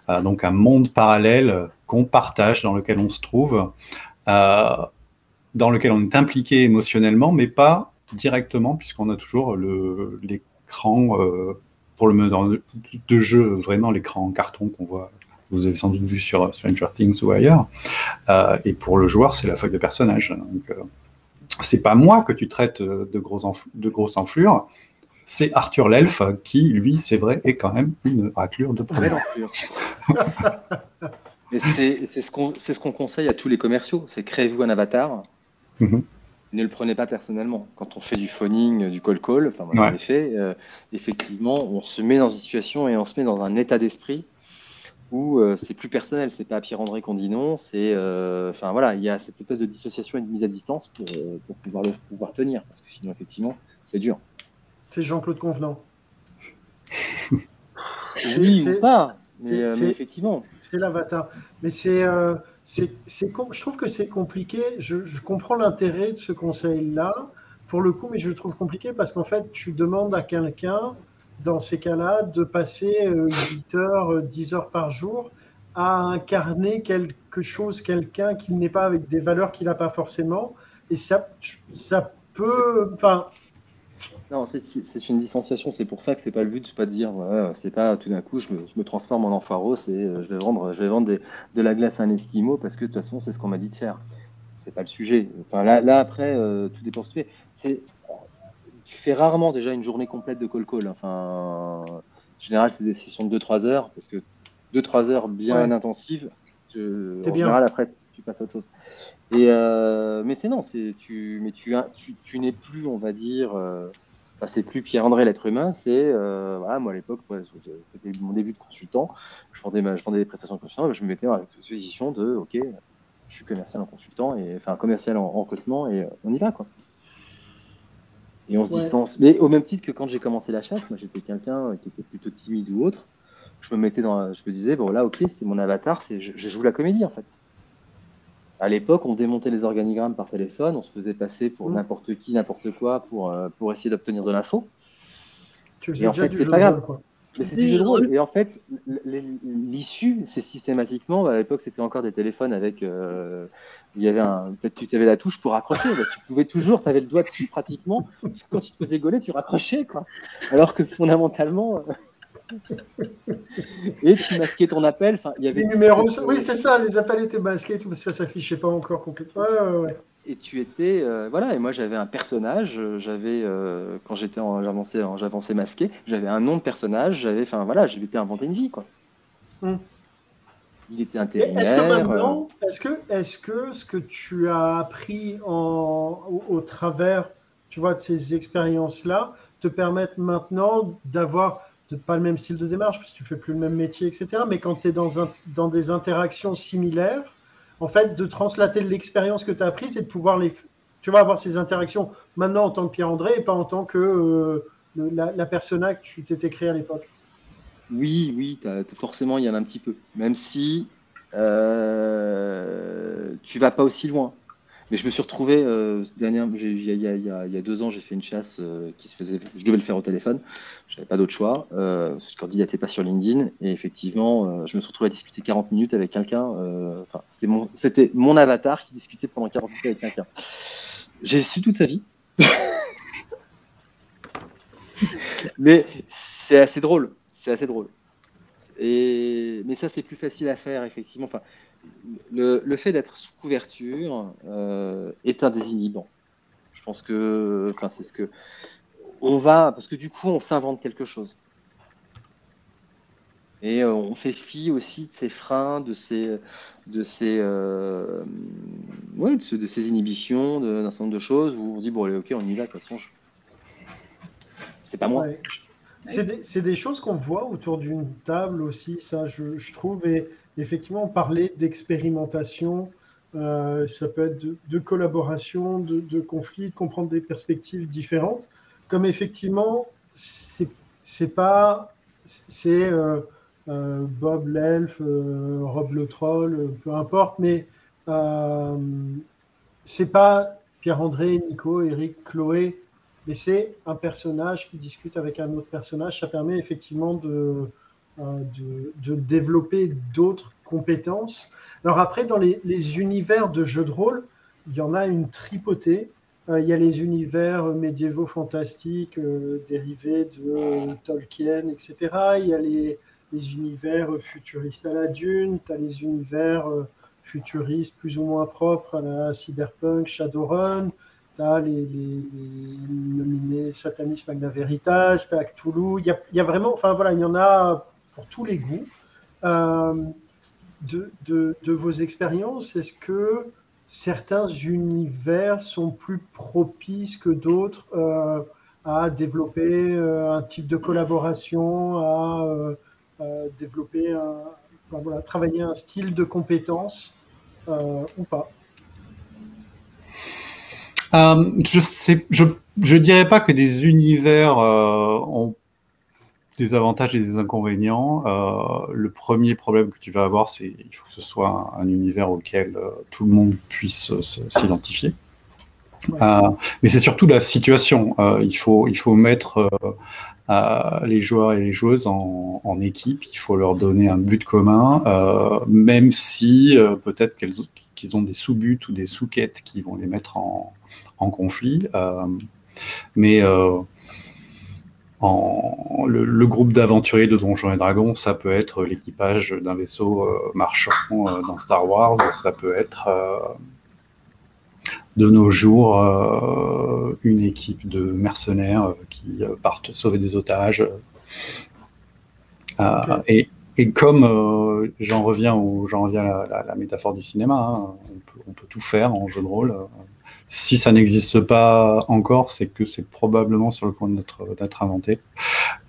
euh, donc un monde parallèle qu'on partage, dans lequel on se trouve, euh, dans lequel on est impliqué émotionnellement, mais pas directement, puisqu'on a toujours l'écran, euh, pour le dans de jeu, vraiment l'écran en carton qu'on voit vous avez sans doute vu sur Stranger Things ou ailleurs. et pour le joueur, c'est la feuille de personnage. Donc, c'est pas moi que tu traites de gros, de grosses enflures, c'est Arthur l'elfe qui, lui, c'est vrai, est quand même une raclure de première. c'est ce qu'on ce qu'on conseille à tous les commerciaux, c'est créez-vous un avatar. Mhm. Ne le prenez pas personnellement. Quand on fait du phoning, du call-call, enfin moi ouais. fait, euh, effectivement, on se met dans une situation et on se met dans un état d'esprit où euh, c'est plus personnel. C'est pas à Pierre-André qu'on dit non, c'est, euh, enfin voilà, il y a cette espèce de dissociation et de mise à distance pour, pour pouvoir le pouvoir tenir, parce que sinon effectivement, c'est dur. C'est Jean-Claude Convenant. oui, ou pas, mais, effectivement. C'est l'avatar. Mais c'est, euh, c'est, je trouve que c'est compliqué. Je, comprends l'intérêt de ce conseil-là, pour le coup, mais je le trouve compliqué parce qu'en fait, tu demandes à quelqu'un, dans ces cas-là, de passer 8 euh, heures, 10 euh, heures par jour à incarner quelque chose, quelqu'un qui n'est pas avec des valeurs qu'il n'a pas forcément. Et ça, ça peut. Enfin, non, c'est une distanciation. C'est pour ça que c'est pas le but, c'est pas de dire, c'est pas tout d'un coup, je me, transforme en enfaros et euh, je vais vendre, de la glace à un esquimau parce que de toute façon, c'est ce qu'on m'a dit de faire. C'est pas le sujet. Enfin, là, après, tout dépend ce que tu fais. Tu fais rarement déjà une journée complète de call call. Enfin, en général, c'est des sessions de 2-3 heures parce que 2-3 heures bien intensives. en général, après, tu passes à autre chose. Et euh, mais c'est non, c'est tu, mais tu, tu, tu n'es plus, on va dire c'est plus Pierre-André l'être humain, c'est euh, voilà, moi à l'époque, c'était mon début de consultant, je vendais, je vendais des prestations de consultant, je me mettais dans la position de ok, je suis commercial en consultant et enfin commercial en, recrutement et euh, on y va quoi. Et on se distance. Mais au même titre que quand j'ai commencé la chasse, moi j'étais quelqu'un qui était plutôt timide ou autre, je me mettais dans, je me disais bon là ok c'est mon avatar, c'est je joue la comédie en fait à l'époque, on démontait les organigrammes par téléphone, on se faisait passer pour mmh. n'importe qui, n'importe quoi pour, euh, pour essayer d'obtenir de l'info. Et en fait, c'est pas grave. C'est du jeu de rôle. Et en fait, l'issue, c'est systématiquement, à l'époque, c'était encore des téléphones avec. Euh, il y avait un. Peut-être tu avais la touche pour raccrocher. Bah, tu pouvais toujours, tu avais le doigt dessus pratiquement. Quand tu te faisais gauler, tu raccrochais. Quoi. Alors que fondamentalement. Euh, et tu masquais ton appel. Enfin, il y avait les numéros. Oui, c'est ça. Les appels étaient masqués, tout ça s'affichait pas encore complètement. Et tu étais, euh, voilà. Et moi, j'avais un personnage. J'avais, euh, quand j'étais en j'avançais, j'avançais masqué, j'avais un nom de personnage. J'avais, enfin voilà, j'avais inventé une vie, quoi. Hmm. Il était intérimaire. Est-ce que maintenant, est-ce que, est-ce que ce que tu as appris en, au, au travers, tu vois, de ces expériences-là, te permettent maintenant d'avoir pas le même style de démarche parce que tu fais plus le même métier, etc. Mais quand tu es dans, un, dans des interactions similaires, en fait, de translater l'expérience que tu as apprise et de pouvoir les. Tu vas avoir ces interactions maintenant en tant que Pierre-André et pas en tant que euh, la, la, persona que tu t'étais créé à l'époque. Oui, oui, forcément, il y en a un petit peu. Même si euh, tu vas pas aussi loin. Mais je me suis retrouvé, il, y a, deux ans, j'ai fait une chasse euh, qui se faisait, je devais le faire au téléphone, je n'avais pas d'autre choix, euh, je candidatais pas sur LinkedIn, et effectivement, euh, je me suis retrouvé à discuter 40 minutes avec quelqu'un, euh, enfin, c'était mon, mon avatar qui discutait pendant 40 minutes avec quelqu'un. J'ai su toute sa vie. Mais c'est assez drôle, c'est assez drôle. Et, mais ça, c'est plus facile à faire, effectivement. Enfin, le, fait d'être sous couverture euh, est un désinhibant. Je pense que, enfin, c'est ce que on va, parce que du coup, on s'invente quelque chose. Et euh, on fait fi aussi de ses freins, de ses, de ses, euh, ouais, de, ses inhibitions, d'un certain nombre de choses où on dit bon, allez, ok, on y va. De toute façon, c'est pas moi. C'est des, des, choses qu'on voit autour d'une table aussi, ça, je, je trouve. Et effectivement, parler d'expérimentation, euh, ça peut être de, collaboration, de, de, conflit, de comprendre des perspectives différentes. Comme effectivement, c'est pas, c'est euh, euh, Bob l'elfe, Rob le troll, peu importe, mais c'est pas Pierre-André, Nico, Eric, Chloé, mais c'est un personnage qui discute avec un autre personnage. Ça permet effectivement de, euh, de, développer d'autres compétences. Alors après, dans les, univers de jeux de rôle, il y en a une tripotée. Euh, il y a les univers médiévaux fantastiques euh, dérivés de Tolkien, etc. Il y a les, les univers futuristes à la Dune, tu as les univers futuristes plus ou moins propres à la Cyberpunk, Shadowrun, tu as les, nominés Satanisme Magna Veritas, tu as Cthulhu, il y a, y a, vraiment, enfin voilà, il y en a pour tous les goûts. de, de, vos expériences, est-ce que certains univers sont plus propices que d'autres euh, à développer euh, un type de collaboration, à euh, développer voilà, travailler un style de compétence ou pas? Je je, je dirais pas que des univers ont des avantages et des inconvénients. Euh, le premier problème que tu vas avoir, c'est il faut que ce soit un, univers auquel euh, tout le monde puisse euh, s'identifier. mais c'est surtout la situation. il, faut, il faut mettre les joueurs et les joueuses en, équipe. Il faut leur donner un but commun, même si peut-être qu'ils ont des sous-buts ou des sous-quêtes qui vont les mettre en, en conflit. mais le, groupe d'aventuriers de Donjons et Dragons, ça peut être l'équipage d'un vaisseau euh, marchand euh, dans Star Wars, ça peut être euh, de nos jours une équipe de mercenaires qui partent sauver des otages. Et, comme j'en reviens, j'en reviens à la, métaphore du cinéma, hein, on, peut, tout faire en jeu de rôle si ça n'existe pas encore, c'est que c'est probablement sur le point d'être inventé.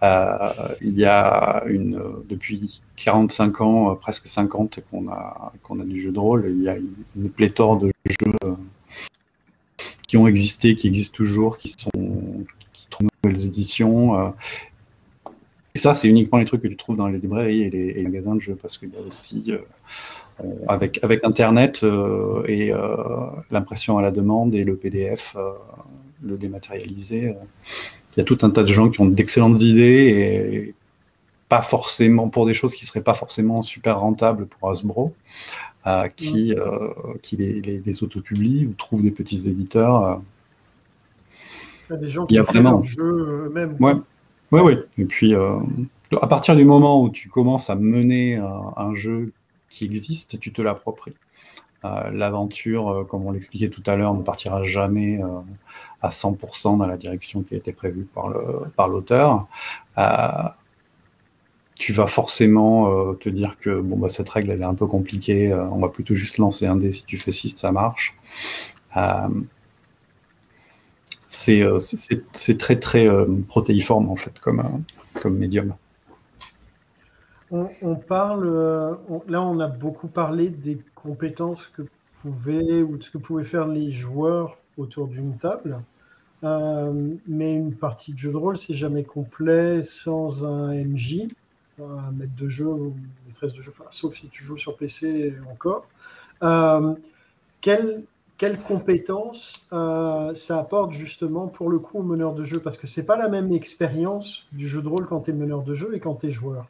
Euh, il y a une, depuis 45 ans, euh, presque 50 qu'on a, qu'on a du jeu de rôle, il y a une, pléthore de jeux euh, qui ont existé, qui existent toujours, qui sont qui trouvent nouvelles éditions. et ça, c'est uniquement les trucs que tu trouves dans les librairies et les, magasins de jeux, parce qu'il y a aussi avec, avec Internet euh, et euh, l'impression à la demande et le PDF, euh, le dématérialisé, il y a tout un tas de gens qui ont d'excellentes idées et pas forcément pour des choses qui seraient pas forcément super rentables pour Hasbro, qui, qui les, les, les autopublient ou trouvent des petits éditeurs. Il y a des gens qui font vraiment... leur jeu eux-mêmes. Ouais. ouais, ouais. Et puis, à partir du moment où tu commences à mener un jeu qui existe, tu te l'appropries. Euh, l'aventure, euh, comme on l'expliquait tout à l'heure, ne partira jamais euh, à 100% dans la direction qui a été prévue par l'auteur. Par tu vas forcément te dire que bon, bah, cette règle elle est un peu compliquée, on va plutôt juste lancer un dé, si tu fais 6, ça marche. c'est très très protéiforme en fait comme, comme médium on, parle, euh, là on a beaucoup parlé des compétences que pouvaient ou de ce que pouvaient faire les joueurs autour d'une table. Euh, mais une partie de jeu de rôle, c'est jamais complet sans un MJ, un maître de jeu ou maîtresse de jeu, sauf si tu joues sur PC encore. Euh, quelles quelle compétences ça apporte justement pour le coup au meneur de jeu? Parce que c'est pas la même expérience du jeu de rôle quand tu es meneur de jeu et quand tu es joueur.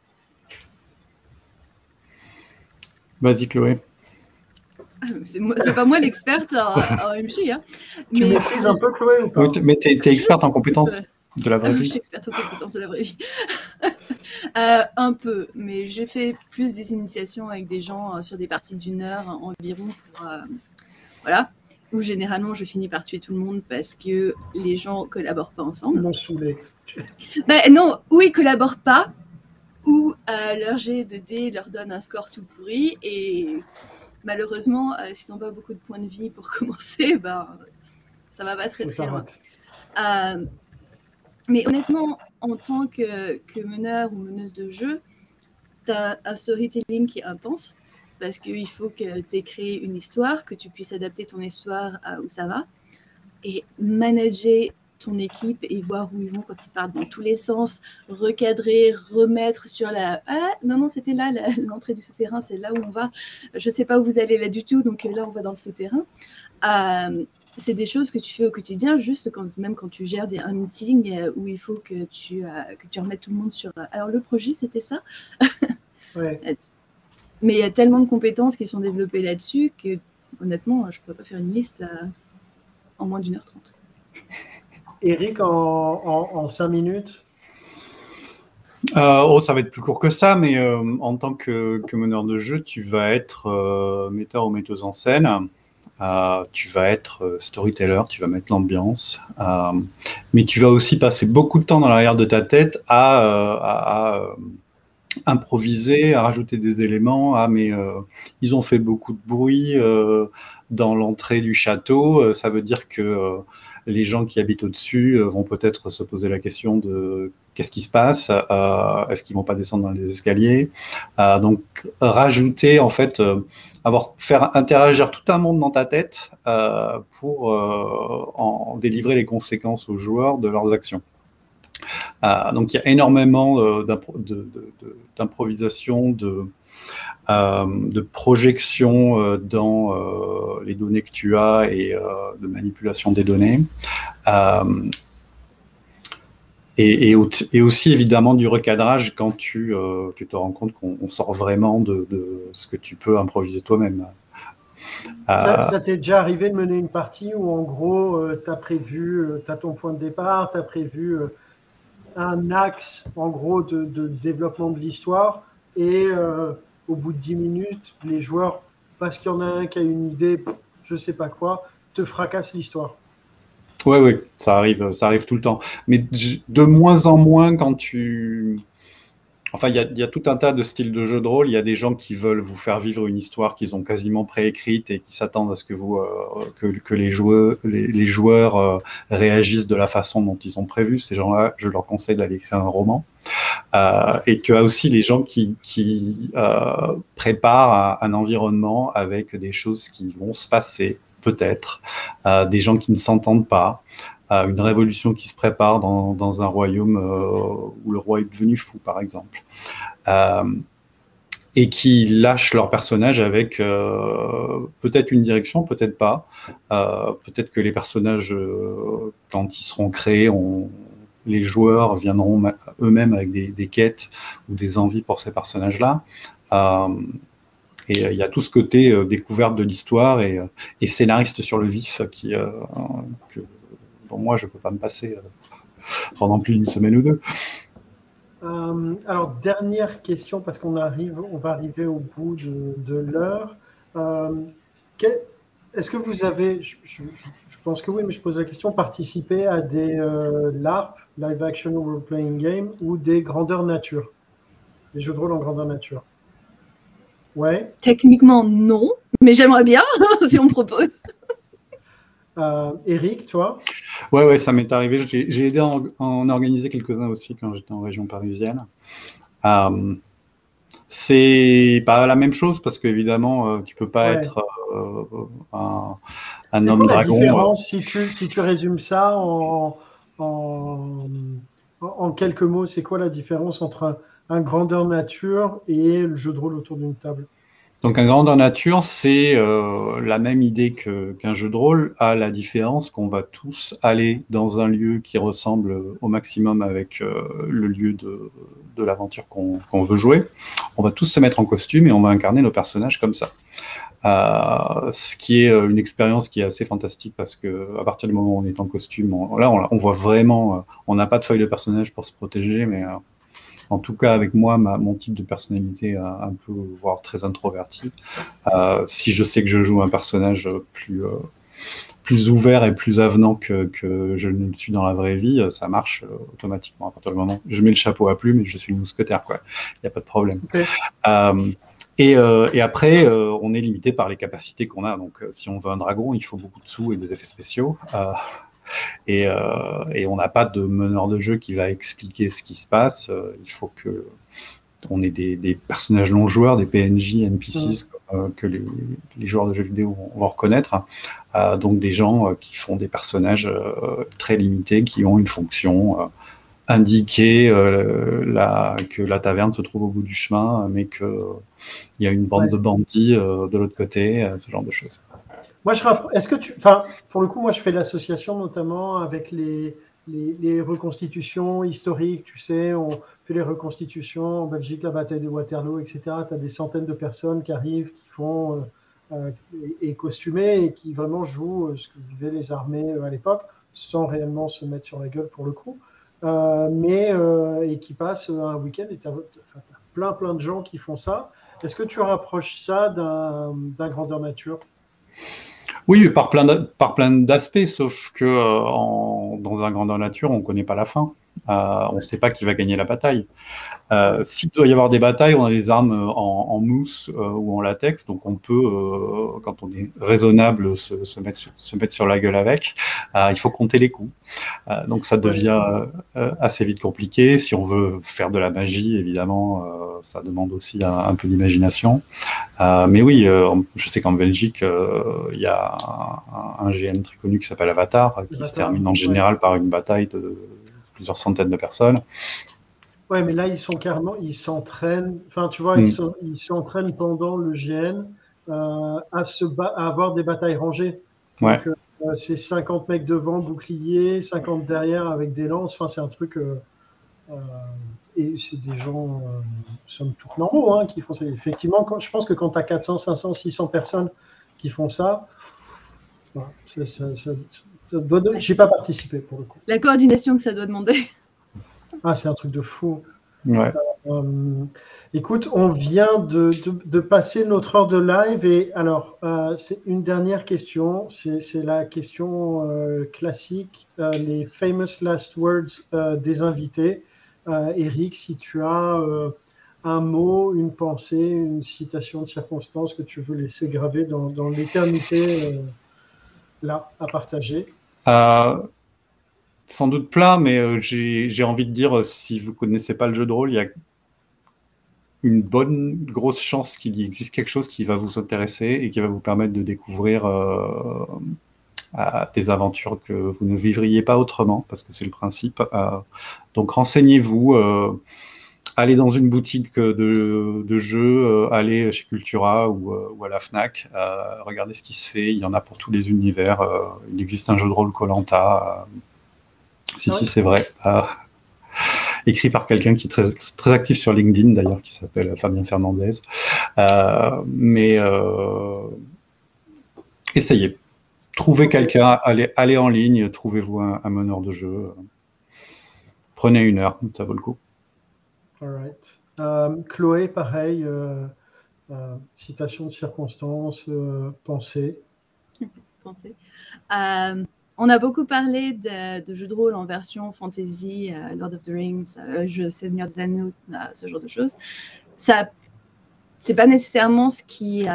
Vas-y, Chloé. Ah, c'est pas moi l'experte en, MJ. Hein. Tu maîtrises un peu, Chloé ou pas Mais tu es, experte en compétences de la vraie vie. Je suis experte en compétences de la vraie vie. Euh, un peu, mais j'ai fait plus des initiations avec des gens euh, sur des parties d'une heure environ pour. Euh, voilà. Où généralement je finis par tuer tout le monde parce que les gens collaborent pas ensemble. M'en saoulé. Ben, non, ou ils collaborent pas, ou euh, leur jet de dés leur donne un score tout pourri et malheureusement, euh, s'ils n'ont pas beaucoup de points de vie pour commencer, ben, ça va pas très très loin. Euh, mais honnêtement, en tant que, que, meneur ou meneuse de jeu, tu as un storytelling qui est intense parce qu'il faut que tu aies créé une histoire, que tu puisses adapter ton histoire à où ça va. Et manager ton équipe et voir où ils vont quand ils partent dans tous les sens, recadrer, remettre sur la ah non non c'était là l'entrée du souterrain, c'est là où on va. Je sais pas où vous allez là du tout, donc là on va dans le souterrain. Euh, c'est des choses que tu fais au quotidien, juste quand, même quand tu gères des, un meeting euh, où il faut que tu, euh, que tu remettes tout le monde sur. alors le projet, c'était ça? Mais il y a tellement de compétences qui sont développées là-dessus que honnêtement, je ne pourrais pas faire une liste en moins d'une heure trente. Eric, en, cinq minutes? Oh, ça va être plus court que ça, mais en tant que, meneur de jeu, tu vas être metteur ou metteuse en scène. tu vas être storyteller, tu vas mettre l'ambiance, mais tu vas aussi passer beaucoup de temps dans l'arrière de ta tête à improviser, à rajouter des éléments. Ah, mais euh, ils ont fait beaucoup de bruit euh, dans l'entrée du château. Euh, ça veut dire que les gens qui habitent au-dessus vont peut-être se poser la question de qu'est-ce qui se passe Est-ce qu'ils vont pas descendre dans les escaliers? Donc, rajouter, en fait, avoir, faire interagir tout un monde dans ta tête pour en délivrer les conséquences aux joueurs de leurs actions. Euh, donc il y a énormément euh, d'improvisation, de, euh, de projection dans les données que tu as et de manipulation des données. Et, et, aussi évidemment du recadrage quand tu, tu te rends compte qu'on sort vraiment de, ce que tu peux improviser toi-même. Ça, t'est déjà arrivé de mener une partie où en gros, tu as prévu, tu as ton point de départ, tu as prévu un axe, en gros, de, développement de l'histoire. Et euh, au bout de 10 minutes, les joueurs, parce qu'il y en a un qui a une idée, je sais pas quoi, te fracassent l'histoire. Oui, oui, ça arrive, ça arrive tout le temps. Mais de moins en moins quand tu Enfin, il y, a, tout un tas de styles de jeu de rôle. Il y a des gens qui veulent vous faire vivre une histoire qu'ils ont quasiment préécrite et qui s'attendent à ce que, vous, euh, que, les joueurs, les, joueurs euh, réagissent de la façon dont ils ont prévu. Ces gens-là, je leur conseille d'aller écrire un roman. Euh, et tu as aussi les gens qui, qui préparent un, environnement avec des choses qui vont se passer, peut-être, des gens qui ne s'entendent pas une révolution qui se prépare dans, un royaume euh, où le roi est devenu fou, par exemple. Euh, et qui lâchent leur personnage avec euh, peut-être une direction, peut-être pas. peut-être que les personnages, quand ils seront créés, les joueurs viendront eux-mêmes avec des, quêtes ou des envies pour ces personnages-là. et il y a tout ce côté découverte de l'histoire et, scénariste sur le vif qui, que, moi, je ne peux pas me passer euh, pendant plus d'une semaine ou deux. Euh, alors, dernière question, parce qu'on arrive, on va arriver au bout de, l'heure. Euh, est-ce que vous avez, je, pense que oui, mais je pose la question, participé à des LARP, Live Action Role Playing Game, ou des grandeurs nature Des jeux de rôle en grandeur nature Ouais. Techniquement, non, mais j'aimerais bien si on me propose. Euh, Eric, toi? Ouais, ouais, ça m'est arrivé. J'ai aidé à en, organiser quelques-uns aussi quand j'étais en région parisienne. Euh, c'est pas la même chose parce qu'évidemment, euh, tu peux pas être euh, un, un homme dragon. Si tu, si tu résumes ça en, en, quelques mots, c'est quoi la différence entre un grandeur nature et le jeu de rôle autour d'une table? Donc un grandeur nature, c'est euh, la même idée qu'un jeu de rôle, à la différence qu'on va tous aller dans un lieu qui ressemble au maximum avec euh, le lieu de, l'aventure qu'on veut jouer. On va tous se mettre en costume et on va incarner nos personnages comme ça. Euh, ce qui est une expérience qui est assez fantastique parce que à partir du moment où on est en costume, là on, voit vraiment, on n'a pas de feuille de personnage pour se protéger, mais en tout cas avec moi, mon type de personnalité euh, un peu, voire très introverti. Euh, si je sais que je joue un personnage plus, euh, plus ouvert et plus avenant que, je ne suis dans la vraie vie, ça marche automatiquement à partir du moment. Je mets le chapeau à plumes et je suis le mousquetaire, quoi. Il n'y a pas de problème. Et, après, on est limité par les capacités qu'on a. Donc, si on veut un dragon, il faut beaucoup de sous et des effets spéciaux. Euh, et, on n'a pas de meneur de jeu qui va expliquer ce qui se passe. Euh, il faut que on ait des, personnages non joueurs, des PNJ, NPCs euh, que les, joueurs de jeux vidéo vont, reconnaître. donc des gens qui font des personnages très limités, qui ont une fonction indiquer que la taverne se trouve au bout du chemin, mais qu'il y a une bande de bandits de l'autre côté, ce genre de choses. Moi, je est-ce que tu, enfin, pour le coup, moi, je fais l'association notamment avec les, les, reconstitutions historiques. Tu sais, on fait les reconstitutions en Belgique, la bataille de Waterloo, etc. Tu as des centaines de personnes qui arrivent, qui font euh, euh, et, costumées et qui vraiment jouent euh, ce que vivaient les armées à l'époque, sans réellement se mettre sur la gueule pour le coup. Mais et qui passent un week-end et tu as, plein plein de gens qui font ça. Est-ce que tu rapproches ça d'un grandeur nature? Oui, par plein par plein d'aspects, sauf que dans un grandeur nature, on ne connaît pas la fin. Euh, on ne sait pas qui va gagner la bataille. Euh, s'il doit y avoir des batailles, on a des armes en, mousse euh, ou en latex, donc on peut, quand on est raisonnable, se, mettre, sur, se mettre sur la gueule avec. il faut compter les coups. donc ça devient assez vite compliqué. Si on veut faire de la magie, évidemment, ça demande aussi un, peu d'imagination. mais oui, je sais qu'en Belgique, il y a un, un, GN très connu qui s'appelle Avatar, qui se termine en général par une bataille de plusieurs centaines de personnes. Ouais, mais là, ils sont carrément, ils s'entraînent, enfin, tu vois, ils mm. s'entraînent pendant le GN euh, à, se à avoir des batailles rangées. Ouais. Euh, c'est 50 mecs devant, bouclier, 50 derrière avec des lances. Enfin, c'est un truc. Euh, et c'est des gens, somme toute normaux, hein, qui font ça. Effectivement, quand, je pense que quand tu as 400, 500, 600 personnes qui font ça, ça, ça, ça je n'ai pas participé pour le coup. La coordination que ça doit demander. Ah, c'est un truc de fou. Ouais. Euh, écoute, on vient de, de, passer notre heure de live et alors, euh, c'est une dernière question. C'est la question euh, classique, les famous last words des invités. Eric, si tu as un mot, une pensée, une citation de circonstance que tu veux laisser graver dans, dans l'éternité à partager euh, sans doute plat, mais euh, j'ai envie de dire, euh, si vous ne connaissez pas le jeu de rôle, il y a une bonne grosse chance qu'il existe quelque chose qui va vous intéresser et qui va vous permettre de découvrir des aventures que vous ne vivriez pas autrement, parce que c'est le principe. donc renseignez-vous allez dans une boutique de, jeux, allez chez Cultura ou, à la Fnac, regardez ce qui se fait. Il y en a pour tous les univers. il existe un jeu de rôle Colanta. si, si, c'est vrai. écrit par quelqu'un qui est très, très actif sur LinkedIn d'ailleurs, qui s'appelle Fabien Fernandez. mais essayez. Trouvez quelqu'un, allez, allez en ligne, trouvez-vous un, un meneur de jeu. Prenez une heure, ça vaut le coup. Euh, Chloé, pareil, euh, euh, citation de circonstance, pensée. pensée. on a beaucoup parlé de, jeux de rôle en version fantasy, Lord of the Rings, jeu Seigneur des Anneaux, ce genre de choses. Ça, c'est pas nécessairement ce qui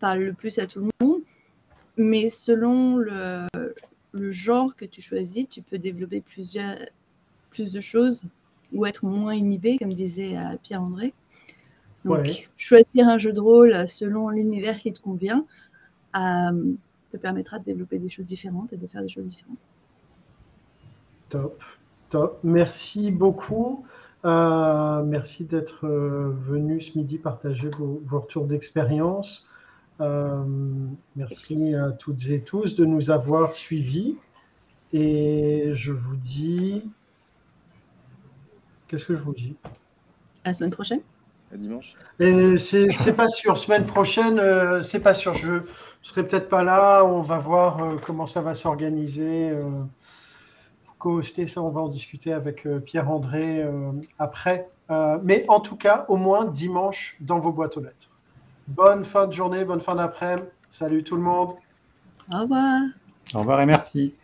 parle le plus à tout le monde, mais selon le, le genre que tu choisis, tu peux développer plusieurs, plus de choses ou être moins inhibé, comme disait euh, Pierre-André. Donc, choisir un jeu de rôle selon l'univers qui te convient euh, te permettra de développer des choses différentes et de faire des choses différentes. Top, top. Merci beaucoup. Euh, merci d'être venu ce midi partager vos, retours d'expérience. merci à toutes et tous de nous avoir suivis. Et je vous dis Qu'est-ce que je vous dis? La semaine prochaine À dimanche C'est pas sûr. Semaine prochaine, euh, c'est pas sûr. Je ne serai peut-être pas là. On va voir euh, comment ça va s'organiser. Euh, co-hoster ça, on va en discuter avec Pierre-André après. mais en tout cas, au moins dimanche dans vos boîtes aux lettres. Bonne fin de journée, bonne fin d'après-midi. Salut tout le monde. Au revoir. Au revoir et merci.